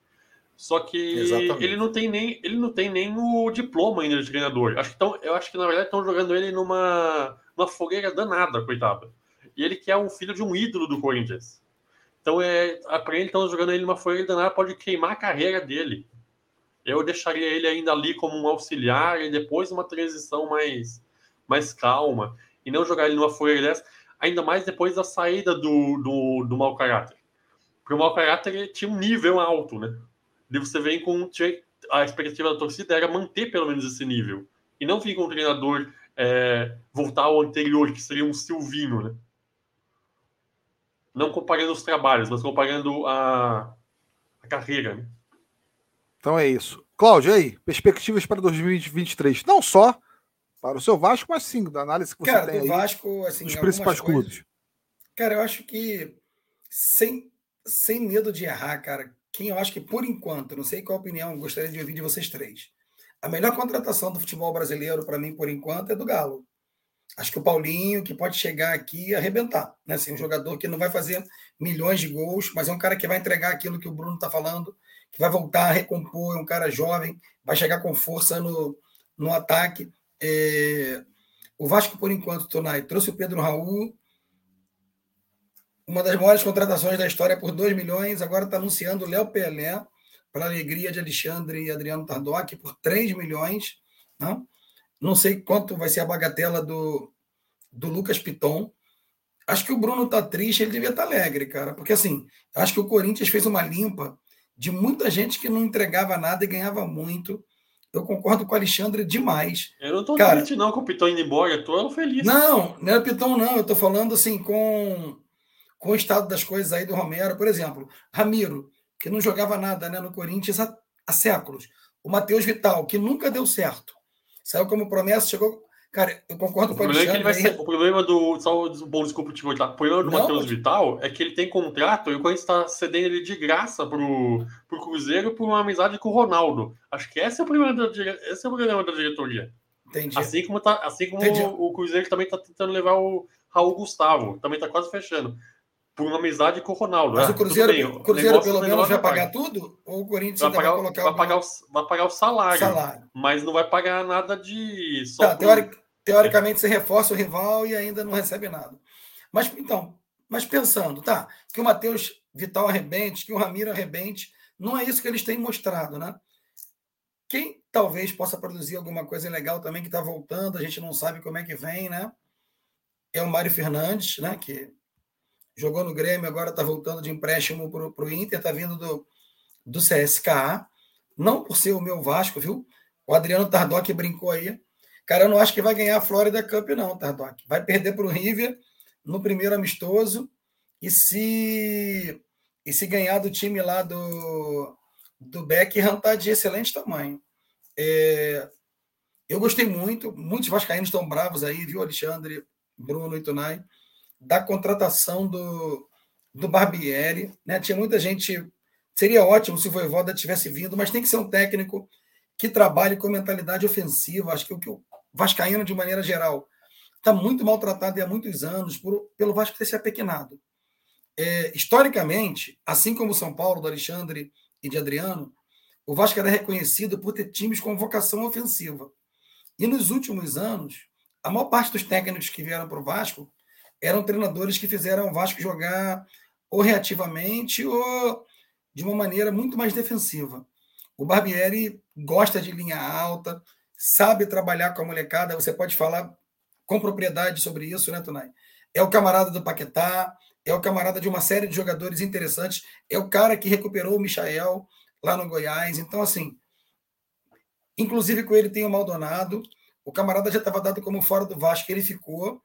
Só que Exatamente. ele não tem nem ele não tem nem o diploma ainda de treinador. Acho que tão, eu acho que na verdade estão jogando ele numa uma fogueira danada, coitado. E ele que é um filho de um ídolo do Corinthians. Então é para ele estão jogando ele numa fogueira danada pode queimar a carreira dele. Eu deixaria ele ainda ali como um auxiliar e depois uma transição mais mais calma e não jogar ele numa fogueira dessa ainda mais depois da saída do, do, do mau caráter. Porque o mau caráter tinha um nível alto, né? E você vem com. A expectativa da torcida era manter pelo menos esse nível. E não vir com um treinador é, voltar ao anterior, que seria um Silvino, né? Não comparando os trabalhos, mas comparando a, a carreira. Né? Então é isso. Cláudio, aí, perspectivas para 2023. Não só para o seu Vasco, mas sim, da análise que você cara, tem do aí, Vasco, assim, dos principais coisas, clubes. Cara, eu acho que sem, sem medo de errar, cara, quem eu acho que por enquanto, não sei qual a opinião, gostaria de ouvir de vocês três. A melhor contratação do futebol brasileiro, para mim, por enquanto, é do Galo. Acho que o Paulinho, que pode chegar aqui e arrebentar. Né? Assim, um jogador que não vai fazer milhões de gols, mas é um cara que vai entregar aquilo que o Bruno está falando, que vai voltar a recompor, é um cara jovem, vai chegar com força no, no ataque. É... O Vasco, por enquanto, Tonai, trouxe o Pedro Raul, uma das maiores contratações da história por 2 milhões, agora está anunciando o Léo Pelé, para alegria de Alexandre e Adriano Tardoc, por 3 milhões. Né? Não sei quanto vai ser a bagatela do, do Lucas Piton. Acho que o Bruno está triste, ele devia estar tá alegre, cara, porque assim, acho que o Corinthians fez uma limpa de muita gente que não entregava nada e ganhava muito. Eu concordo com o Alexandre demais. Eu não estou triste, não, com o Piton indo embora, eu estou feliz. Não, não é o Piton, não. Eu estou falando assim com, com o estado das coisas aí do Romero. Por exemplo, Ramiro, que não jogava nada né, no Corinthians há, há séculos. O Matheus Vital, que nunca deu certo. Saiu como promessa, chegou Cara, eu concordo com o Alexandre. É ser, o problema do. Só um bom desculpa te voltar. O problema do Matheus Vital é que ele tem contrato e o Corinthians está cedendo ele de graça pro, pro Cruzeiro por uma amizade com o Ronaldo. Acho que esse é o problema da, esse é o problema da diretoria. Entendi. Assim como, tá, assim como o, o Cruzeiro também está tentando levar o Raul Gustavo, também está quase fechando por uma amizade com o Ronaldo. Mas ah, o Cruzeiro, o Cruzeiro pelo menos vai pagar tudo? Ou o Corinthians vai pagar, vai vai, pagar o, vai pagar o salário, salário, mas não vai pagar nada de. Só tá, teoric, teoricamente você reforça o rival e ainda não recebe nada. Mas então, mas pensando, tá? Que o Matheus Vital arrebente, que o Ramiro arrebente, não é isso que eles têm mostrado, né? Quem talvez possa produzir alguma coisa legal também que está voltando, a gente não sabe como é que vem, né? É o Mário Fernandes, né? Que jogou no Grêmio, agora está voltando de empréstimo para o Inter, está vindo do, do CSKA. Não por ser o meu Vasco, viu? O Adriano Tardoc brincou aí. Cara, eu não acho que vai ganhar a Florida Cup, não, Tardoc. Vai perder para o River no primeiro amistoso. E se, e se ganhar do time lá do, do Beckham, está de excelente tamanho. É, eu gostei muito. Muitos vascaínos estão bravos aí, viu, Alexandre, Bruno e Tunai da contratação do, do Barbieri. Né? Tinha muita gente. Seria ótimo se o Voivoda tivesse vindo, mas tem que ser um técnico que trabalhe com mentalidade ofensiva. Acho que o que o Vascaíno, de maneira geral, está muito maltratado há muitos anos por, pelo Vasco ter se apequenado. É, historicamente, assim como o São Paulo, do Alexandre e de Adriano, o Vasco era reconhecido por ter times com vocação ofensiva. E nos últimos anos, a maior parte dos técnicos que vieram para o Vasco eram treinadores que fizeram o Vasco jogar ou reativamente ou de uma maneira muito mais defensiva. O Barbieri gosta de linha alta, sabe trabalhar com a molecada, você pode falar com propriedade sobre isso, né, Tonai? É o camarada do Paquetá, é o camarada de uma série de jogadores interessantes, é o cara que recuperou o Michael lá no Goiás. Então, assim, inclusive com ele tem o Maldonado, o camarada já estava dado como fora do Vasco, ele ficou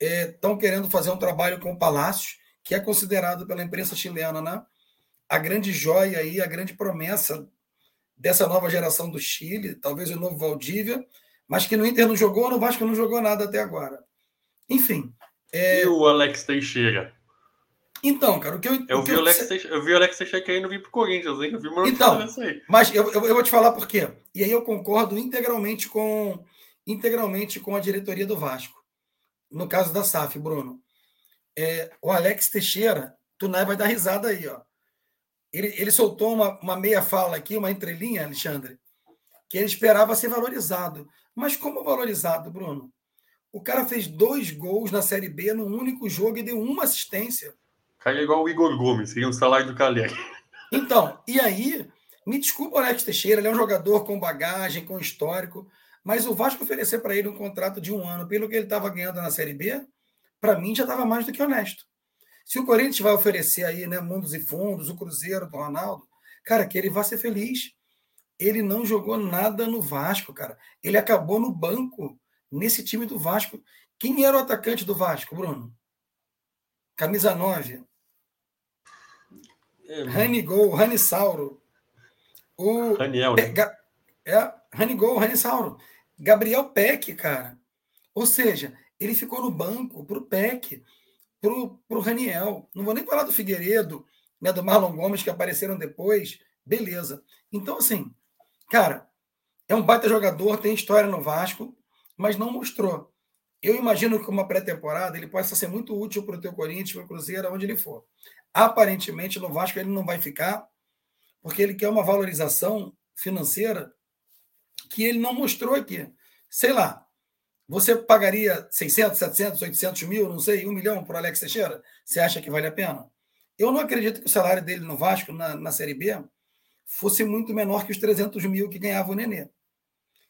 estão é, querendo fazer um trabalho com o Palácio, que é considerado pela imprensa chilena né, a grande joia aí, a grande promessa dessa nova geração do Chile, talvez o novo Valdívia, mas que no Inter não jogou, no Vasco não jogou nada até agora. Enfim. É... E o Alex Teixeira? Então, cara, o que eu. Eu, vi, o Alex. Teixeira, eu vi o Alex Teixeira querendo vir para o Corinthians, hein? Eu vi uma então, aí. Mas eu, eu, eu, vou te falar por quê. E aí eu concordo integralmente com, integralmente com a diretoria do Vasco no caso da SAF, Bruno, é, o Alex Teixeira, Tunai vai dar risada aí, ó. Ele, ele soltou uma, uma meia fala aqui, uma entrelinha, Alexandre, que ele esperava ser valorizado. Mas como valorizado, Bruno? O cara fez dois gols na Série B num único jogo e deu uma assistência. Caiu igual o Igor Gomes, seria um salário do Caleri. Então, e aí, me desculpa o Alex Teixeira, ele é um jogador com bagagem, com histórico, mas o Vasco oferecer para ele um contrato de um ano pelo que ele estava ganhando na Série B, para mim já estava mais do que honesto. Se o Corinthians vai oferecer aí, né, mundos e fundos, o Cruzeiro do Ronaldo, cara, que ele vá ser feliz. Ele não jogou nada no Vasco, cara. Ele acabou no banco. nesse time do Vasco. Quem era o atacante do Vasco, Bruno? Camisa 9. É, Rani Gol, Rani Sauro. O Raniel, né? É, é Rani Gol, Rani Sauro. Gabriel Peck, cara. Ou seja, ele ficou no banco pro Peck, pro, pro Raniel. Não vou nem falar do Figueiredo, né, do Marlon Gomes, que apareceram depois. Beleza. Então, assim, cara, é um baita jogador, tem história no Vasco, mas não mostrou. Eu imagino que uma pré-temporada ele possa ser muito útil para o teu Corinthians, para o Cruzeiro, onde ele for. Aparentemente, no Vasco ele não vai ficar, porque ele quer uma valorização financeira que ele não mostrou aqui. Sei lá, você pagaria 600, 700, 800 mil, não sei, um milhão para o Alex Teixeira? Você acha que vale a pena? Eu não acredito que o salário dele no Vasco, na, na Série B, fosse muito menor que os 300 mil que ganhava o Nenê.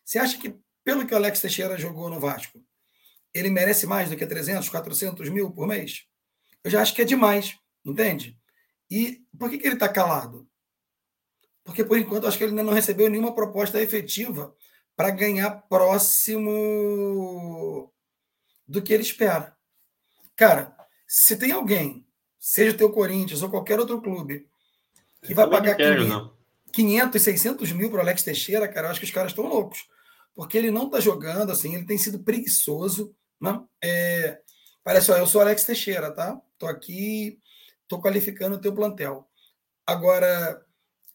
Você acha que, pelo que o Alex Teixeira jogou no Vasco, ele merece mais do que 300, 400 mil por mês? Eu já acho que é demais, entende? E por que, que ele está calado? Porque, por enquanto, acho que ele ainda não recebeu nenhuma proposta efetiva para ganhar próximo do que ele espera. Cara, se tem alguém, seja o teu Corinthians ou qualquer outro clube, que vai pagar quero, 500, 500, 600 mil para o Alex Teixeira, cara, eu acho que os caras estão loucos. Porque ele não está jogando, assim, ele tem sido preguiçoso. Né? É, parece, ó, eu sou Alex Teixeira, tá? Tô aqui, tô qualificando o teu plantel. Agora,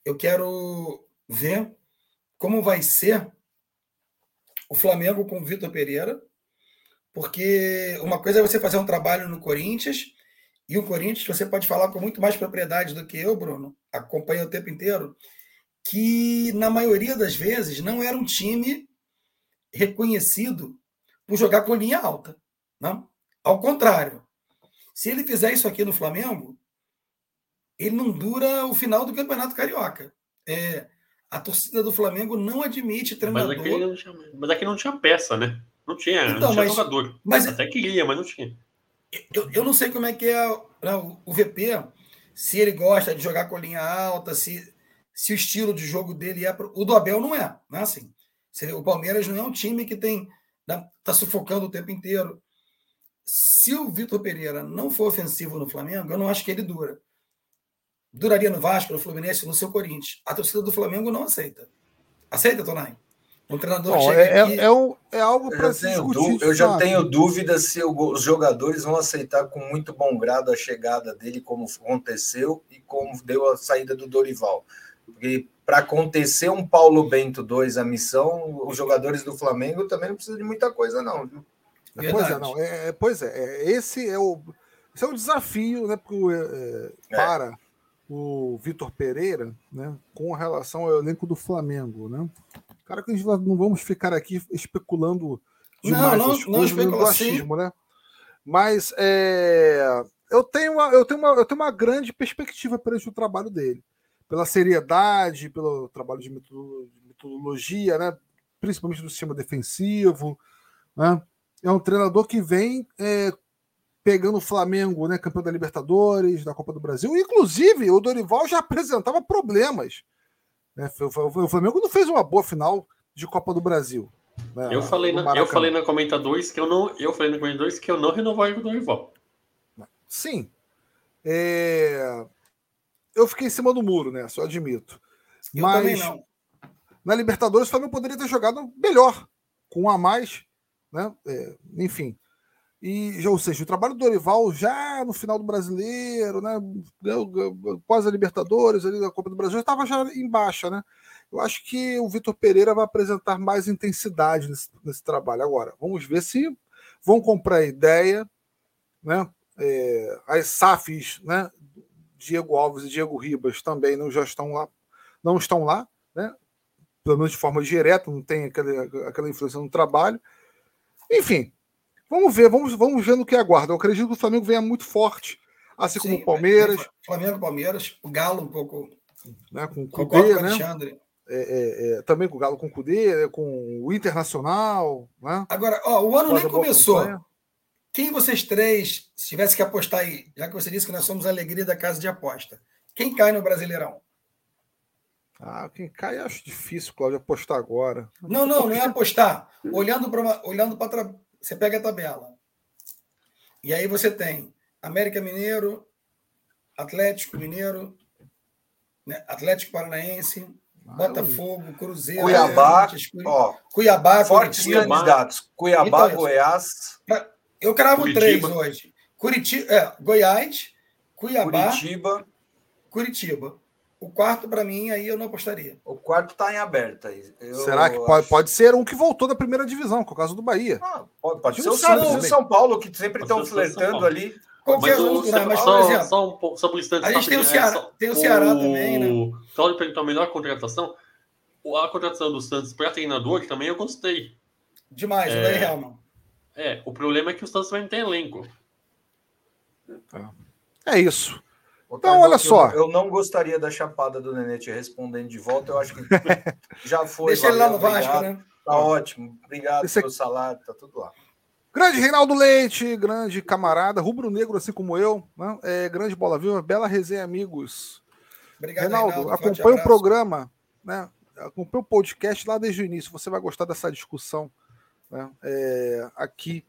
eu quero ver como vai ser o Flamengo com o Vitor Pereira, porque uma coisa é você fazer um trabalho no Corinthians, e o Corinthians você pode falar com muito mais propriedade do que eu, Bruno, acompanha o tempo inteiro, que na maioria das vezes não era um time reconhecido por jogar com linha alta. Não? Né? Ao contrário, se ele fizer isso aqui no Flamengo, ele não dura o final do Campeonato Carioca. É, a torcida do Flamengo não admite treinador. Mas aqui não tinha, mas aqui não tinha peça, né? Não tinha, então, não tinha mas, jogador. Mas, Até queria, mas não tinha. Eu, eu não sei como é que é né, o VP, se ele gosta de jogar com linha alta, se, se o estilo de jogo dele é. Pro, o do Abel não é, não é assim. O Palmeiras não é um time que tem está né, sufocando o tempo inteiro. Se o Vitor Pereira não for ofensivo no Flamengo, eu não acho que ele dura duraria no Vasco, no Fluminense, no seu Corinthians. A torcida do Flamengo não aceita. Aceita, Tonai? Um treinador Bom, é, aqui... é, é, é, algo para se discutir. Eu já tenho dúvida se os jogadores vão aceitar com muito bom grado a chegada dele, como aconteceu e como deu a saída do Dorival. Porque para acontecer um Paulo Bento 2 a missão, os jogadores do Flamengo também não precisam de muita coisa, não. Viu? Pois é, não. É, pois é, esse é o, esse é o desafio né, pro, é, para o Vitor Pereira, né, com relação ao elenco do Flamengo, né? Cara, que a gente não vamos ficar aqui especulando demais não, não, as coisas não do achismo, né? Mas é, eu, tenho uma, eu, tenho uma, eu tenho uma grande perspectiva para esse trabalho dele. Pela seriedade, pelo trabalho de metodologia, né? principalmente do sistema defensivo. Né? É um treinador que vem é, pegando o Flamengo, né, campeão da Libertadores, da Copa do Brasil. Inclusive, o Dorival já apresentava problemas. Né? O Flamengo não fez uma boa final de Copa do Brasil. Né? Eu falei na, eu falei na comentadores que eu não, eu falei na comentadores que eu não renovaria com o Dorival. Sim. É... Eu fiquei em cima do muro, né? Só admito. Eu Mas na Libertadores o Flamengo poderia ter jogado melhor, com um a mais, né? É, enfim. E, ou seja, o trabalho do Dorival já no final do brasileiro, né? Pós a Libertadores, ali da Copa do Brasil, estava já em baixa, né? Eu acho que o Vitor Pereira vai apresentar mais intensidade nesse, nesse, trabalho. Agora, vamos ver se vão comprar a ideia, né? É, as SAFs, né? Diego Alves e Diego Ribas também não já estão lá, não estão lá, né? Pelo menos de forma direta, não tem aquela, aquela influência no trabalho. Enfim, Vamos ver, vamos, vamos ver no que aguarda. Eu acredito que o Flamengo venha muito forte, assim Sim, como o Palmeiras. Flamengo, Palmeiras, o Galo um pouco. Né, com o Cudê, né? Alexandre. É, é, é, também com o Galo com o Cudê, né, com o Internacional. Né? Agora, ó, o ano nem começou. Quem vocês três, se tivesse que apostar aí, já que você disse que nós somos a alegria da casa de aposta, quem cai no Brasileirão? Ah, quem cai acho difícil, Cláudio, apostar agora. Não, não, não é apostar. Olhando para olhando você pega a tabela. E aí você tem América Mineiro, Atlético Mineiro, né? Atlético Paranaense, Botafogo, Cruzeiro, Cuiabá, ó, Cuiabá, fortes Curitiba. candidatos. Cuiabá, então, Goiás. Eu cravo Curitiba. três hoje. Curitiba, é, Goiás, Cuiabá, Curitiba, Curitiba. O quarto, para mim, aí eu não apostaria. O quarto está em aberto aí. Eu Será que pode, pode ser um que voltou da primeira divisão, com o caso do Bahia? Ah, pode, pode ser o Santos e São Paulo, que sempre estão flertando ali. Qualquer um, né? mas, só, exemplo, só, um pouco, só um instante. A gente tem o, Ceará, é, tem o Ceará o... também, né? Claudio perguntou a melhor contratação. A contratação do Santos para treinador também eu gostei. Demais, é, o Daí Helman. É, o problema é que o Santos vai não ter elenco. É isso. Então, olha só. Eu, eu, não gostaria da chapada do Nenê te respondendo de volta. Eu acho que já foi. Deixa ele lá no Vasco, né? Tá ótimo. Obrigado Esse... pelo salário, tá tudo lá. Grande Reinaldo Leite, grande camarada, rubro-negro assim como eu, né? é, grande bola viva, bela resenha, amigos. Obrigado, Reinaldo. Reinaldo acompanhe o programa, né? acompanhe o podcast lá desde o início. Você vai gostar dessa discussão né? é, aqui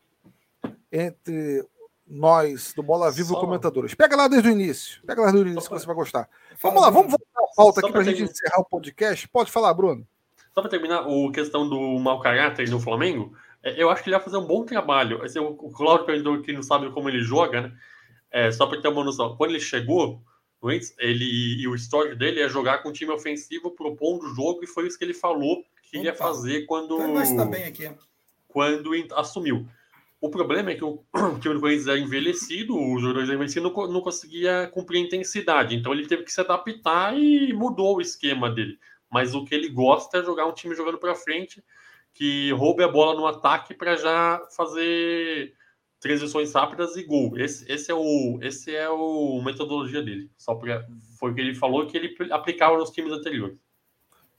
entre nós do Bola Viva Só... comentadores. Pega lá desde o início. Pega lá desde o início que você vai gostar. Vamos lá, vamos voltar a pauta aqui para a gente encerrar o podcast. Pode falar, Bruno. Só para terminar, o questão do mau caráter no Flamengo, é, eu acho que ele vai fazer um bom trabalho. Assim, o Claudio perguntou que não sabe como ele joga, né? É, só para ter uma noção, quando ele chegou, ele e o histórico dele é jogar com time ofensivo, propondo o jogo, e foi isso que ele falou que Opa. ia fazer quando. Tá bem aqui. Quando assumiu. O problema é que o time do Corinthians era envelhecido, os jogadores envelhecidos não, não conseguia cumprir a intensidade. Então ele teve que se adaptar e mudou o esquema dele. Mas o que ele gosta é jogar um time jogando para frente, que roube a bola no ataque para já fazer transições rápidas e gol. Esse, esse é o esse é o metodologia dele. Só pra, foi o que ele falou que ele aplicava nos times anteriores.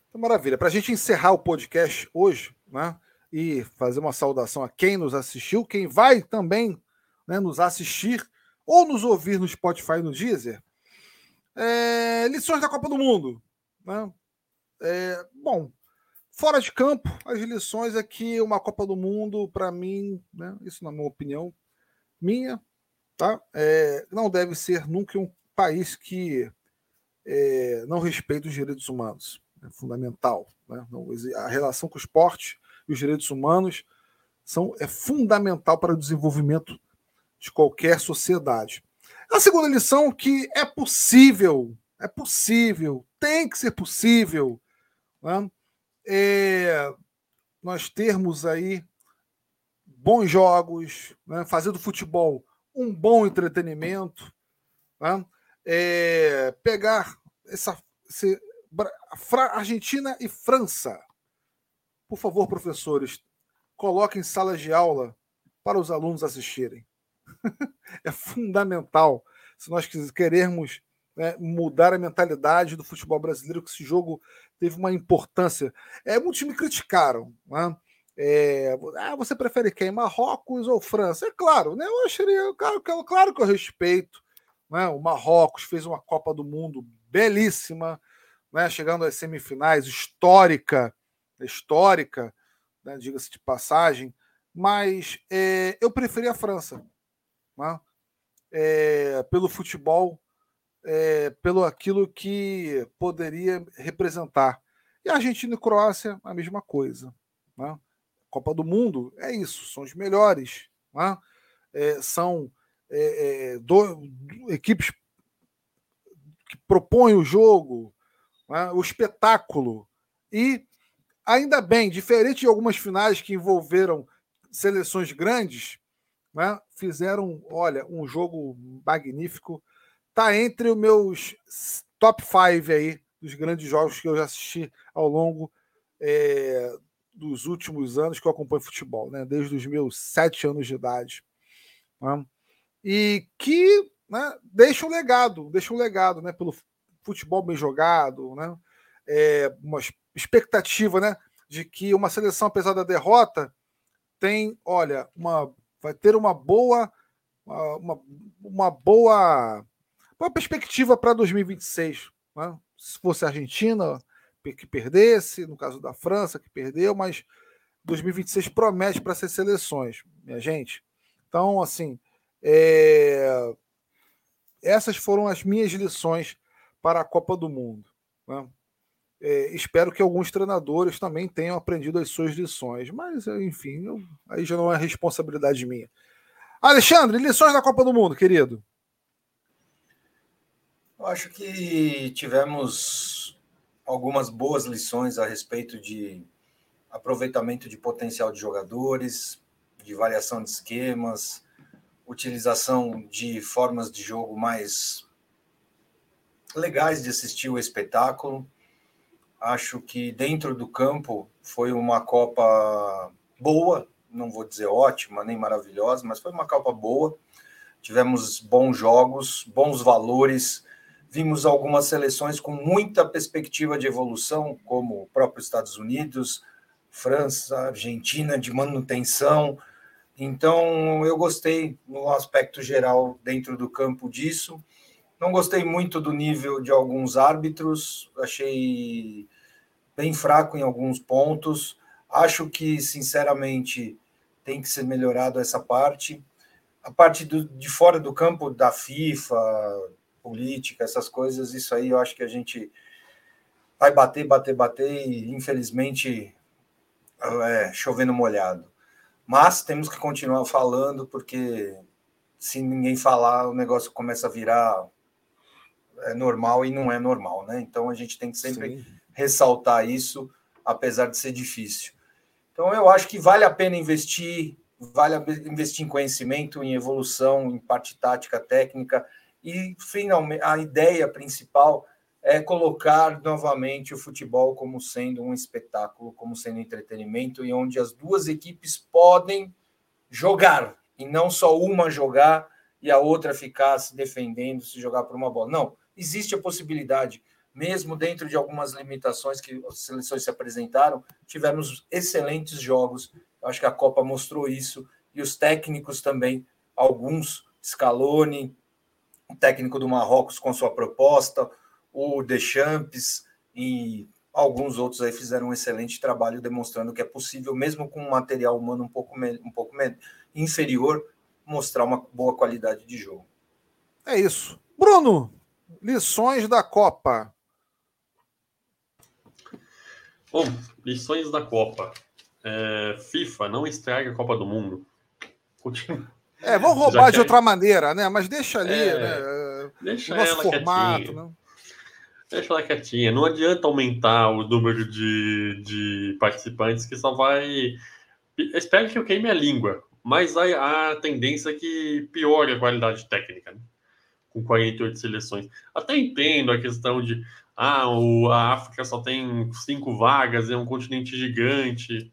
Então, maravilha. Para a gente encerrar o podcast hoje, né? E fazer uma saudação a quem nos assistiu, quem vai também né, nos assistir ou nos ouvir no Spotify no Deezer. É, lições da Copa do Mundo. Né? É, bom, fora de campo, as lições é que uma Copa do Mundo, para mim, né, isso na minha opinião, minha, tá? É, não deve ser nunca um país que é, não respeita os direitos humanos. É fundamental. Né? a relação com o esporte e os direitos humanos são é fundamental para o desenvolvimento de qualquer sociedade. A segunda lição que é possível, é possível, tem que ser possível, né? é nós termos aí bons jogos, né? fazer do futebol um bom entretenimento, né? é pegar essa, Argentina e França, por favor, professores, coloquem salas de aula para os alunos assistirem. é fundamental se nós queremos né, mudar a mentalidade do futebol brasileiro, que esse jogo teve uma importância. É, muitos me criticaram. Né? É, ah, você prefere quem? Marrocos ou França? É claro, né? Eu acharia, claro, claro que eu respeito. Né? O Marrocos fez uma Copa do Mundo belíssima, né? chegando às semifinais, histórica histórica, né, diga-se de passagem, mas é, eu preferi a França, né, é, pelo futebol, é, pelo aquilo que poderia representar. E a Argentina e Croácia, a mesma coisa. Né? Copa do Mundo é isso, são os melhores. Né? É, são é, é, do, equipes que propõem o jogo, né? o espetáculo. E ainda bem, diferente de algumas finais que envolveram seleções grandes, né, fizeram, olha, um jogo magnífico. Tá entre os meus top 5 aí dos grandes jogos que eu já assisti ao longo é, dos últimos anos que eu acompanho futebol, né, desde os meus sete anos de idade. Né, e que né, deixa um legado, deixa um legado né, pelo futebol bem jogado, né, é, uma expectativa, né? De que uma seleção, apesar da derrota, tem, olha, uma, vai ter uma boa, uma, uma boa, uma perspectiva para 2026. Né? Se fosse a Argentina, que perdesse, no caso da França, que perdeu, mas 2026 promete para essas seleções, minha gente. Então, assim, é... essas foram as minhas lições para a Copa do Mundo. Né? É, espero que alguns treinadores também tenham aprendido as suas lições, mas enfim, eu, aí já não é responsabilidade minha. Alexandre, lições da Copa do Mundo, querido. Eu acho que tivemos algumas boas lições a respeito de aproveitamento de potencial de jogadores, de variação de esquemas, utilização de formas de jogo mais legais de assistir o espetáculo. Acho que dentro do campo foi uma Copa boa, não vou dizer ótima nem maravilhosa, mas foi uma Copa boa. Tivemos bons jogos, bons valores. Vimos algumas seleções com muita perspectiva de evolução, como o próprio Estados Unidos, França, Argentina de manutenção. Então, eu gostei no aspecto geral dentro do campo disso. Não gostei muito do nível de alguns árbitros, achei bem fraco em alguns pontos. Acho que, sinceramente, tem que ser melhorado essa parte. A parte do, de fora do campo da FIFA, política, essas coisas, isso aí eu acho que a gente vai bater, bater, bater e, infelizmente, é, chovendo molhado. Mas temos que continuar falando, porque se ninguém falar, o negócio começa a virar é normal e não é normal, né? Então a gente tem que sempre Sim. ressaltar isso, apesar de ser difícil. Então eu acho que vale a pena investir, vale investir em conhecimento, em evolução, em parte tática, técnica e finalmente a ideia principal é colocar novamente o futebol como sendo um espetáculo, como sendo entretenimento e onde as duas equipes podem jogar e não só uma jogar e a outra ficar se defendendo, se jogar por uma bola. Não, existe a possibilidade, mesmo dentro de algumas limitações que as seleções se apresentaram, tivemos excelentes jogos. Eu acho que a Copa mostrou isso e os técnicos também, alguns, Scaloni, o técnico do Marrocos com sua proposta, o Deschamps e alguns outros aí fizeram um excelente trabalho demonstrando que é possível, mesmo com um material humano um pouco, um pouco inferior, mostrar uma boa qualidade de jogo. É isso. Bruno, Lições da Copa. Bom, lições da Copa. É, FIFA, não estrague a Copa do Mundo. Continua. É, vão roubar de outra maneira, né? Mas deixa ali, é, né? Deixa o nosso formato, né? Deixa ela quietinha. Não adianta aumentar o número de, de participantes que só vai. Espero que eu queime a língua, mas a, a tendência é que piore a qualidade técnica. Né? Com 48 seleções. Até entendo a questão de ah, o, a África só tem cinco vagas, é um continente gigante.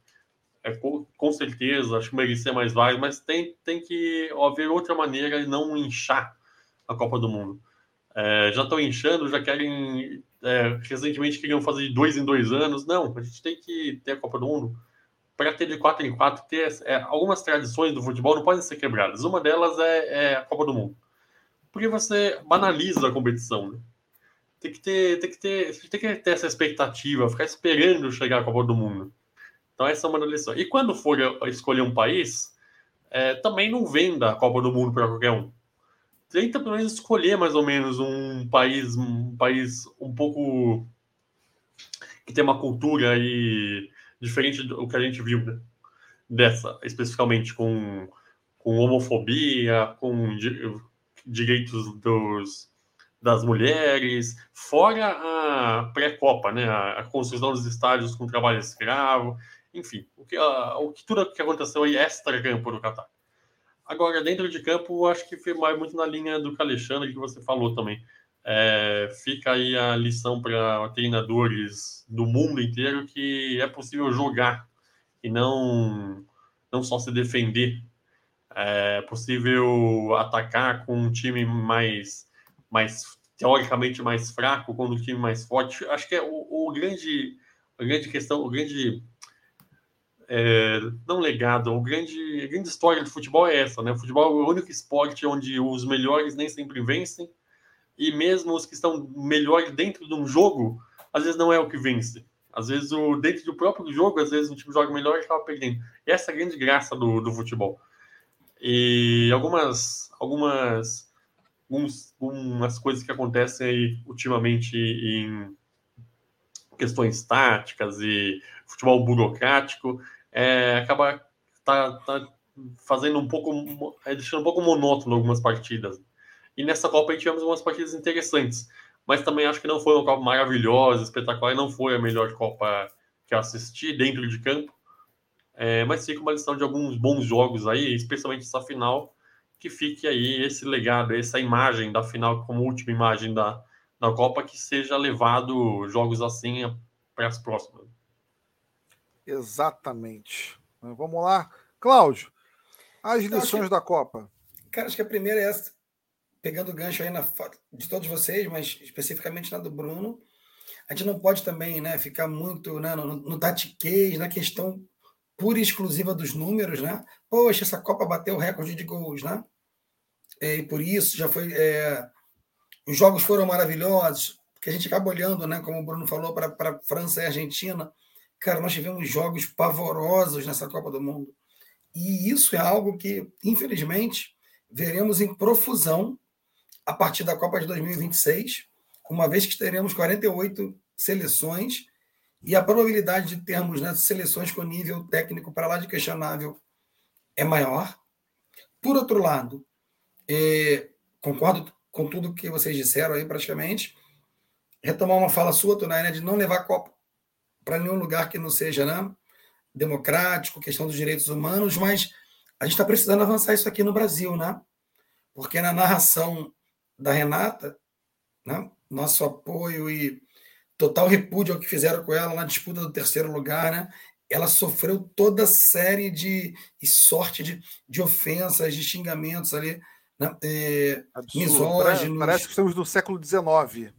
É, com, com certeza, acho que merecia mais vagas, mas tem, tem que haver outra maneira de não inchar a Copa do Mundo. É, já estão inchando, já querem. É, recentemente queriam fazer de dois em dois anos. Não, a gente tem que ter a Copa do Mundo para ter de quatro em quatro. Ter, é, algumas tradições do futebol não podem ser quebradas. Uma delas é, é a Copa do Mundo porque você banaliza a competição. Né? Tem que ter, tem que ter, tem que ter essa expectativa, ficar esperando chegar a Copa do Mundo. Então essa é uma lição. E quando for escolher um país, é, também não venda a Copa do Mundo para qualquer um. Tenta pelo menos escolher mais ou menos um país, um país um pouco que tem uma cultura aí diferente do que a gente viu, né? Dessa, especificamente com, com homofobia, com direitos dos, das mulheres, fora a pré-copa, né, a, a, construção dos estádios com trabalho escravo, enfim, o que, a, o que tudo que aconteceu aí extra-campo no Catar. Agora, dentro de campo, acho que foi mais muito na linha do que Alexandre, que você falou também. É, fica aí a lição para treinadores do mundo inteiro que é possível jogar e não, não só se defender é possível atacar com um time mais, mais teoricamente mais fraco, com um time mais forte. Acho que é o, o grande, a grande questão, o grande é, não legado, o grande, a grande história do futebol é essa, né? O futebol é o único esporte onde os melhores nem sempre vencem e mesmo os que estão melhores dentro de um jogo às vezes não é o que vence. Às vezes, o, dentro do próprio jogo, às vezes um time joga melhor e acaba perdendo. E essa é a grande graça do, do futebol. E algumas, algumas, algumas, algumas coisas que acontecem aí ultimamente em questões táticas e futebol burocrático, é, acaba tá, tá fazendo um pouco, é, deixando um pouco monótono algumas partidas. E nessa Copa tivemos algumas partidas interessantes mas também acho que não foi uma Copa maravilhosa, espetacular, e não foi a melhor Copa que eu assisti dentro de campo. É, mas fica uma lição de alguns bons jogos aí, especialmente essa final, que fique aí esse legado, essa imagem da final como última imagem da, da Copa, que seja levado jogos assim para as próximas. Exatamente. Vamos lá. Cláudio, as lições que, da Copa. Cara, acho que a primeira é essa pegando o gancho aí na, de todos vocês, mas especificamente na do Bruno, a gente não pode também né, ficar muito né, no, no tatiquês, na questão pura e exclusiva dos números, né? Poxa, essa Copa bateu o recorde de gols, né? E por isso já foi. É, os jogos foram maravilhosos, porque a gente acaba olhando, né? Como o Bruno falou, para França e Argentina. Cara, nós tivemos jogos pavorosos nessa Copa do Mundo. E isso é algo que, infelizmente, veremos em profusão a partir da Copa de 2026, uma vez que teremos 48 seleções e a probabilidade de termos né, seleções com nível técnico para lá de questionável é maior. Por outro lado, é, concordo com tudo que vocês disseram aí praticamente. Retomar uma fala sua, Tunai, né, de não levar a Copa para nenhum lugar que não seja né, democrático, questão dos direitos humanos, mas a gente está precisando avançar isso aqui no Brasil, né? Porque na narração da Renata, né? nosso apoio e total repúdio ao que fizeram com ela na disputa do terceiro lugar, né? Ela sofreu toda série de e sorte de, de ofensas, de xingamentos ali, né? é, misóginos. Parece que estamos no século XIX.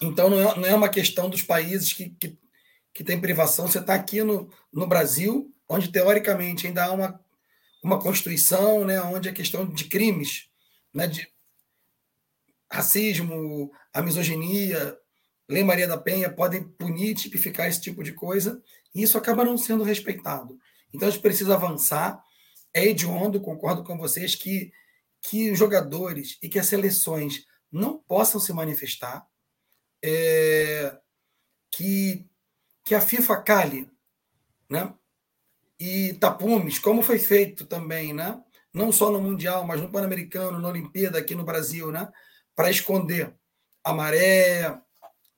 Então não é, não é uma questão dos países que, que, que tem privação. Você está aqui no, no Brasil, onde teoricamente ainda há uma, uma constituição, né? onde a questão de crimes, né? de, racismo, a misoginia, Lei Maria da Penha podem punir, tipificar esse tipo de coisa, e isso acaba não sendo respeitado. Então a gente precisa avançar. É hediondo, concordo com vocês, que, que os jogadores e que as seleções não possam se manifestar, é, que, que a FIFA cale, né? e tapumes, como foi feito também, né? não só no Mundial, mas no Pan-Americano, na Olimpíada aqui no Brasil, né? para esconder a maré,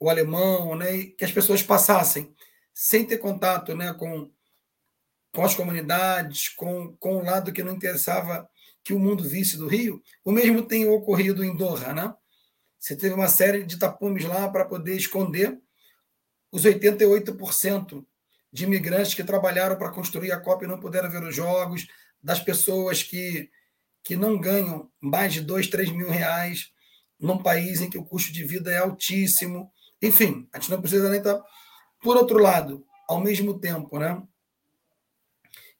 o alemão, né, que as pessoas passassem sem ter contato né, com, com as comunidades, com, com o lado que não interessava que o mundo visse do Rio. O mesmo tem ocorrido em Doha. Né? Você teve uma série de tapumes lá para poder esconder os 88% de imigrantes que trabalharam para construir a Copa e não puderam ver os jogos, das pessoas que, que não ganham mais de 2, 3 mil reais num país em que o custo de vida é altíssimo. Enfim, a gente não precisa nem estar. Tá, por outro lado, ao mesmo tempo, né?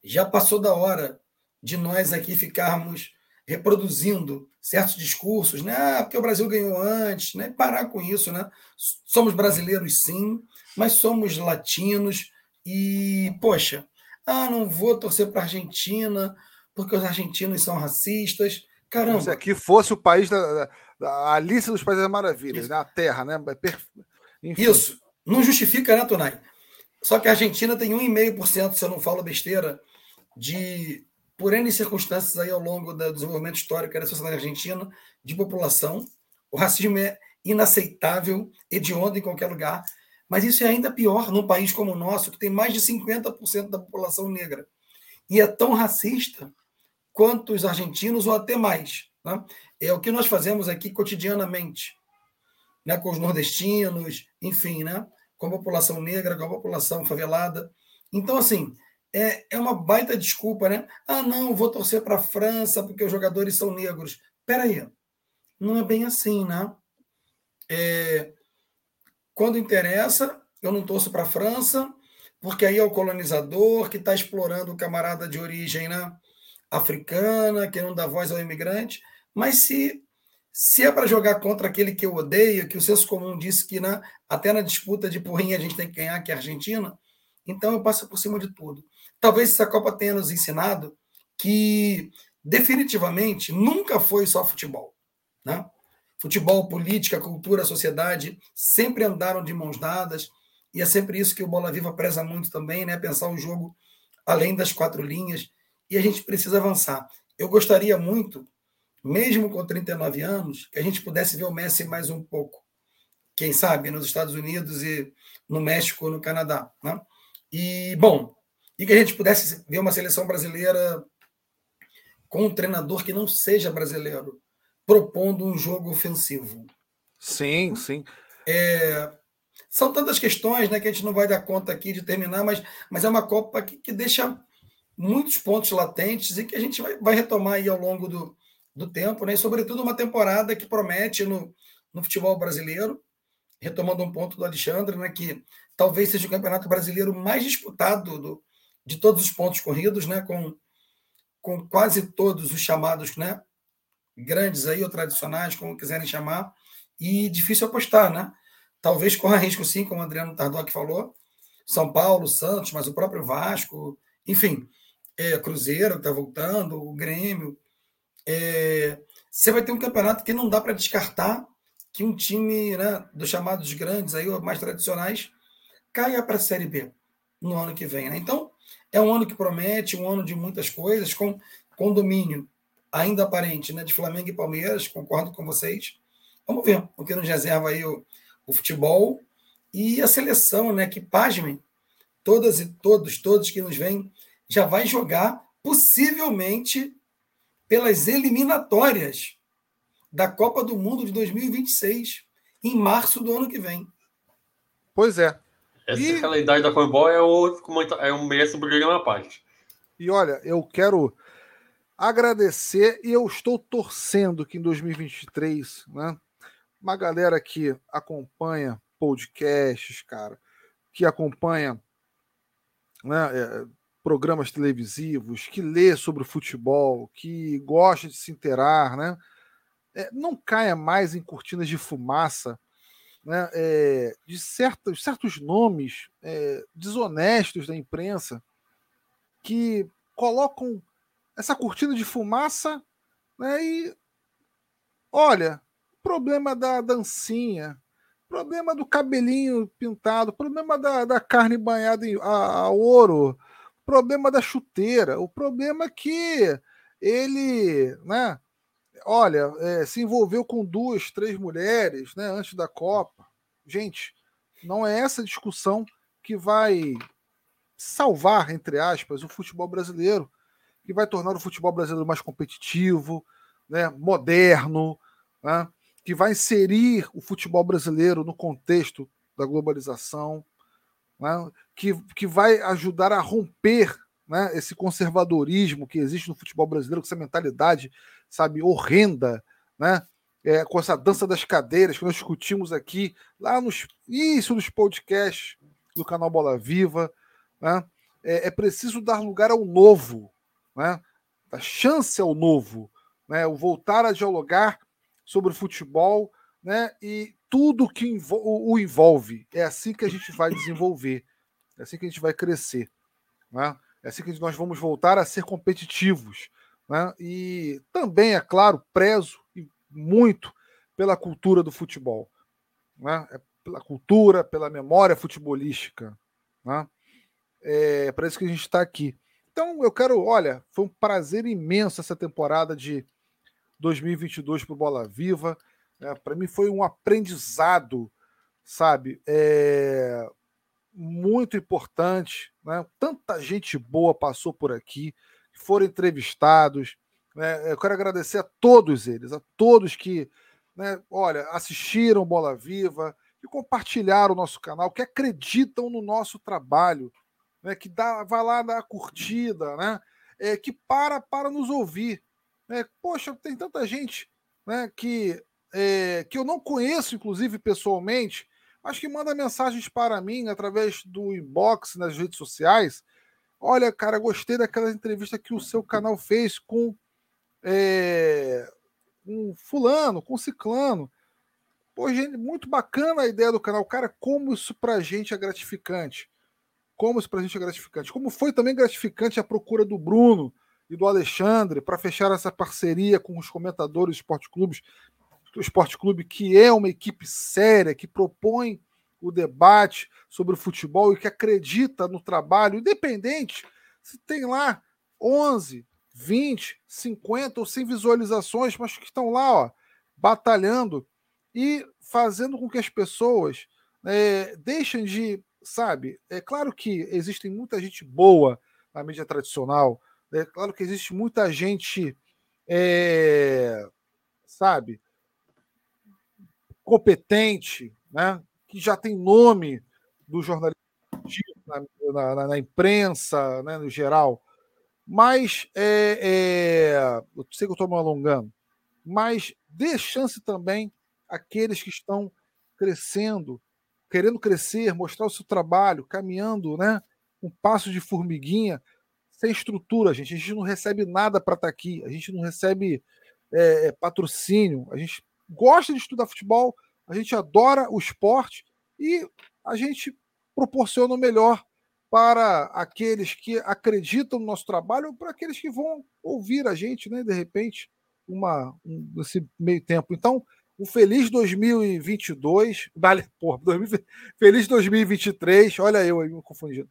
Já passou da hora de nós aqui ficarmos reproduzindo certos discursos, né? Ah, porque o Brasil ganhou antes, né? Parar com isso, né? Somos brasileiros, sim, mas somos latinos e, poxa, ah, não vou torcer para a Argentina porque os argentinos são racistas. Caramba. Se aqui fosse o país da, a Alice dos Países Maravilhas, né? a Terra, né? Enfim. Isso. Não justifica, né, Tonai? Só que a Argentina tem 1,5%, se eu não falo besteira, de, por N circunstâncias aí ao longo do desenvolvimento histórico da sociedade argentina, de população. O racismo é inaceitável, hediondo em qualquer lugar. Mas isso é ainda pior num país como o nosso, que tem mais de 50% da população negra. E é tão racista quanto os argentinos, ou até mais. Né? É o que nós fazemos aqui cotidianamente, né? com os nordestinos, enfim, né? com a população negra, com a população favelada. Então, assim, é, é uma baita desculpa, né? Ah, não, vou torcer para a França porque os jogadores são negros. Espera aí, não é bem assim, né? É, quando interessa, eu não torço para a França, porque aí é o colonizador que está explorando o camarada de origem né, africana, que não dá voz ao imigrante. Mas se, Se é para jogar contra aquele que eu odeio, que o senso comum disse que na, até na disputa de porrinha a gente tem que ganhar, que é a Argentina, então eu passo por cima de tudo. Talvez essa Copa tenha nos ensinado que definitivamente nunca foi só futebol. Né? Futebol, política, cultura, sociedade sempre andaram de mãos dadas, e é sempre isso que o Bola Viva preza muito também, né? pensar o jogo além das quatro linhas, e a gente precisa avançar. Eu gostaria muito, mesmo com 39 anos, que a gente pudesse ver o Messi mais um pouco. Quem sabe nos Estados Unidos e no México, no Canadá. Né? E, bom, e que a gente pudesse ver uma seleção brasileira com um treinador que não seja brasileiro, propondo um jogo ofensivo. Sim, sim. É, são tantas questões né, que a gente não vai dar conta aqui de terminar, mas, mas é uma Copa que, que deixa muitos pontos latentes e que a gente vai, vai retomar aí ao longo do, do tempo, né? E sobretudo uma temporada que promete no, no futebol brasileiro, retomando um ponto do Alexandre, né? Que talvez seja o campeonato brasileiro mais disputado do, de todos os pontos corridos, né? Com, com quase todos os chamados, né? Grandes aí ou tradicionais, como quiserem chamar, e difícil apostar, né? Talvez corra risco sim, como o Adriano Tardoc falou, São Paulo, Santos, mas o próprio Vasco, enfim, é, Cruzeiro está voltando, o Grêmio. É, você vai ter um campeonato que não dá para descartar que um time né, dos chamados grandes, aí, mais tradicionais, caia para a Série B no ano que vem. Né? Então, é um ano que promete, um ano de muitas coisas, com, com domínio ainda aparente né, de Flamengo e Palmeiras, concordo com vocês. Vamos ver o que nos reserva aí o, o futebol e a seleção, né? Que pasmem, todas e todos, todos que nos vêm já vai jogar possivelmente pelas eliminatórias da Copa do Mundo de 2026 em março do ano que vem. Pois é. Essa e... calendário da Comebol é, o, é um merece um programa à parte. E olha, eu quero agradecer e eu estou torcendo que em 2023, né, uma galera que acompanha podcasts, cara, que acompanha né, é, programas televisivos, que lê sobre o futebol, que gosta de se interar, né? É, não caia mais em cortinas de fumaça né, é, de certos, certos nomes é, desonestos da imprensa que colocam essa cortina de fumaça né, e olha, problema da dancinha, problema do cabelinho pintado, problema da, da carne banhada em, a, a ouro, problema da chuteira, o problema é que ele, né? Olha, é, se envolveu com duas, três mulheres, né? Antes da Copa. Gente, não é essa discussão que vai salvar, entre aspas, o futebol brasileiro, que vai tornar o futebol brasileiro mais competitivo, né? Moderno, né? que vai inserir o futebol brasileiro no contexto da globalização, né, que, que vai ajudar a romper né, esse conservadorismo que existe no futebol brasileiro, com essa mentalidade, sabe, horrenda, né, é, com essa dança das cadeiras que nós discutimos aqui lá nos isso dos podcasts do canal Bola Viva, né, é, é preciso dar lugar ao novo, né, dar chance ao novo, né, o voltar a dialogar sobre o futebol, né, e tudo que o envolve. É assim que a gente vai desenvolver, é assim que a gente vai crescer. Né? É assim que nós vamos voltar a ser competitivos. Né? E também, é claro, prezo muito pela cultura do futebol. Né? É pela cultura, pela memória futebolística. Né? É para isso que a gente está aqui. Então, eu quero, olha, foi um prazer imenso essa temporada de 2022 para o Bola Viva. Né? Para mim foi um aprendizado, sabe? É, muito importante. Né? Tanta gente boa passou por aqui, foram entrevistados. Né? Eu quero agradecer a todos eles, a todos que, né, olha, assistiram Bola Viva, que compartilharam o nosso canal, que acreditam no nosso trabalho, né, que dá, vai lá dar curtida, né, é, que para para nos ouvir. Né? Poxa, tem tanta gente né, que é, que eu não conheço, inclusive pessoalmente, mas que manda mensagens para mim através do inbox nas redes sociais. Olha, cara, gostei daquela entrevista que o seu canal fez com é, fulano, com ciclano. Pô, gente, muito bacana a ideia do canal. Cara, como isso pra gente é gratificante. Como isso pra gente é gratificante. Como foi também gratificante a procura do Bruno e do Alexandre para fechar essa parceria com os comentadores do Esporte Clubes. O Esporte Clube, que é uma equipe séria, que propõe o debate sobre o futebol e que acredita no trabalho, independente se tem lá 11, 20, 50 ou 100 visualizações, mas que estão lá, ó, batalhando e fazendo com que as pessoas é, deixem de, sabe? É claro que existe muita gente boa na mídia tradicional, é claro que existe muita gente, é, sabe, competente, né? Que já tem nome do jornalismo na, na, na imprensa, né, no geral. Mas é, é, eu sei que eu estou me alongando, mas dê chance também àqueles que estão crescendo, querendo crescer, mostrar o seu trabalho, caminhando, né? Um passo de formiguinha, sem estrutura, gente. A gente não recebe nada para estar tá aqui, a gente não recebe é, é, patrocínio, a gente gosta de estudar futebol, a gente adora o esporte e a gente proporciona o melhor para aqueles que acreditam no nosso trabalho ou para aqueles que vão ouvir a gente, né, de repente, uma, um, nesse meio tempo. Então, um feliz 2022, vale, porra, 2000, feliz 2023, olha eu aí me confundindo.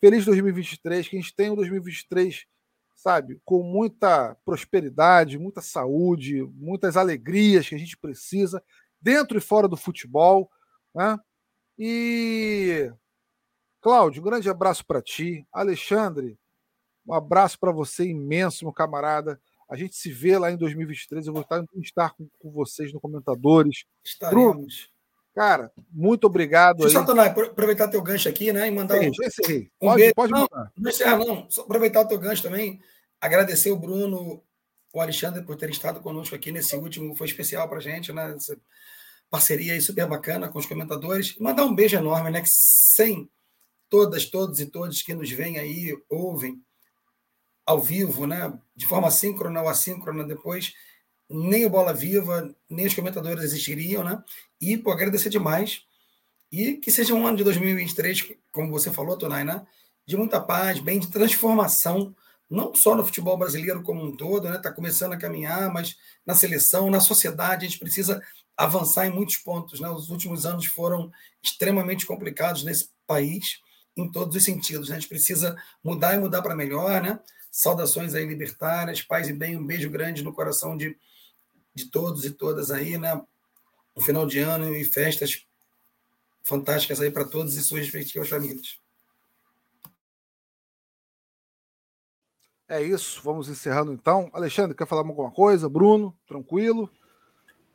Feliz 2023, que a gente tenha um 2023, sabe, com muita prosperidade, muita saúde, muitas alegrias que a gente precisa, dentro e fora do futebol, né? E Cláudio, um grande abraço para ti. Alexandre, um abraço para você imenso, meu camarada. A gente se vê lá em 2023. Eu vou estar, estar com, com vocês no Comentadores. Estaremos. Bruno, cara, muito obrigado. Deixa eu só, Tonai, aproveitar teu gancho aqui, né? E mandar um, um pode, beijo. Pode não, mandar. Não encerrar, não. Só aproveitar o teu gancho também. Agradecer o Bruno, o Alexandre por terem estado conosco aqui nesse último. Foi especial para gente, né? Essa parceria aí super bacana com os comentadores. Mandar um beijo enorme, né? Que sem todas, todos e todos que nos veem aí, ouvem ao vivo, né? de forma síncrona ou assíncrona depois, nem o Bola Viva, nem os comentadores existiriam, né? E pô, agradecer demais. E que seja um ano de 2023, como você falou, Tonai, né? De muita paz, bem, de transformação, não só no futebol brasileiro como um todo, né? Está começando a caminhar, mas na seleção, na sociedade, a gente precisa avançar em muitos pontos. Né? Os últimos anos foram extremamente complicados nesse país em todos os sentidos. Né? A gente precisa mudar e mudar para melhor, né? Saudações aí libertárias, paz e bem, um beijo grande no coração de, de todos e todas aí, né? Um final de ano e festas fantásticas aí para todos e suas respectivas famílias. É isso, vamos encerrando então. Alexandre, quer falar alguma coisa? Bruno, tranquilo?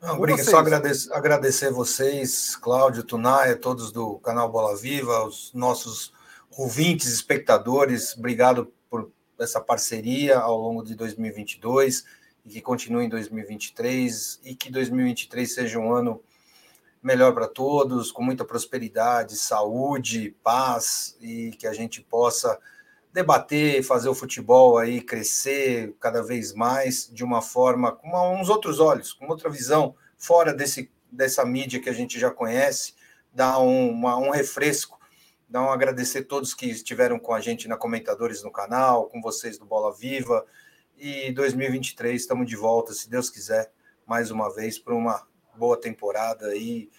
Não, obrigado, só agradecer, agradecer vocês, Cláudio, Tunai, todos do canal Bola Viva, os nossos ouvintes, espectadores, obrigado por essa parceria ao longo de 2022 e que continue em 2023 e que 2023 seja um ano melhor para todos, com muita prosperidade, saúde, paz e que a gente possa debater, fazer o futebol aí crescer cada vez mais de uma forma com uns outros olhos, com outra visão, fora desse, dessa mídia que a gente já conhece, dar um, uma, um refresco, dar um agradecer a todos que estiveram com a gente na comentadores no canal, com vocês do Bola Viva. E 2023 estamos de volta, se Deus quiser, mais uma vez para uma boa temporada e,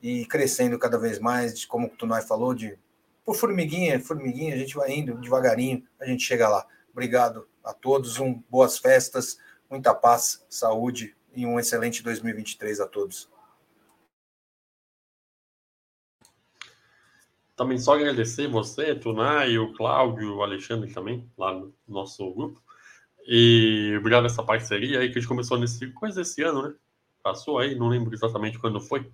e crescendo cada vez mais, como o Tunai falou, de por formiguinha, formiguinha, a gente vai indo devagarinho, a gente chega lá. Obrigado a todos, um, boas festas, muita paz, saúde e um excelente 2023 a todos. Também só agradecer você, Tunai, o Cláudio, o Alexandre também, lá no nosso grupo. E obrigado essa parceria aí que a gente começou nesse coisa desse ano, né? Passou aí, não lembro exatamente quando foi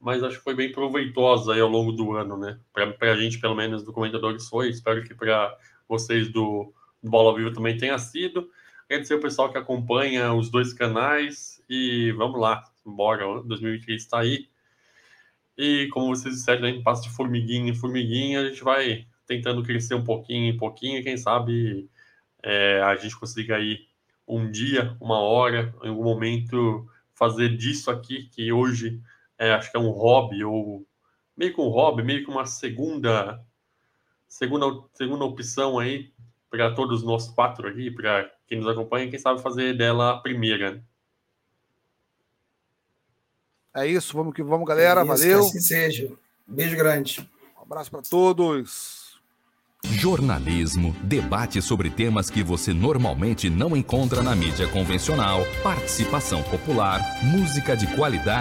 mas acho que foi bem proveitosa aí ao longo do ano, né? Para a gente, pelo menos, do Comentadores foi. Espero que para vocês do, do Bola Viva também tenha sido. Agradecer o pessoal que acompanha os dois canais e vamos lá, embora 2023 está aí. E como vocês disseram, né, passo de formiguinha em formiguinha, a gente vai tentando crescer um pouquinho em pouquinho, quem sabe é, a gente consiga aí um dia, uma hora, em algum momento, fazer disso aqui, que hoje é, acho que é um hobby, ou meio que um hobby, meio que uma segunda, segunda, segunda opção aí para todos nós quatro aqui, para quem nos acompanha, quem sabe fazer dela a primeira. É isso, vamos que vamos, galera. É isso, Valeu. Que assim seja. Beijo grande. Um abraço para todos. Jornalismo, debate sobre temas que você normalmente não encontra na mídia convencional, participação popular, música de qualidade.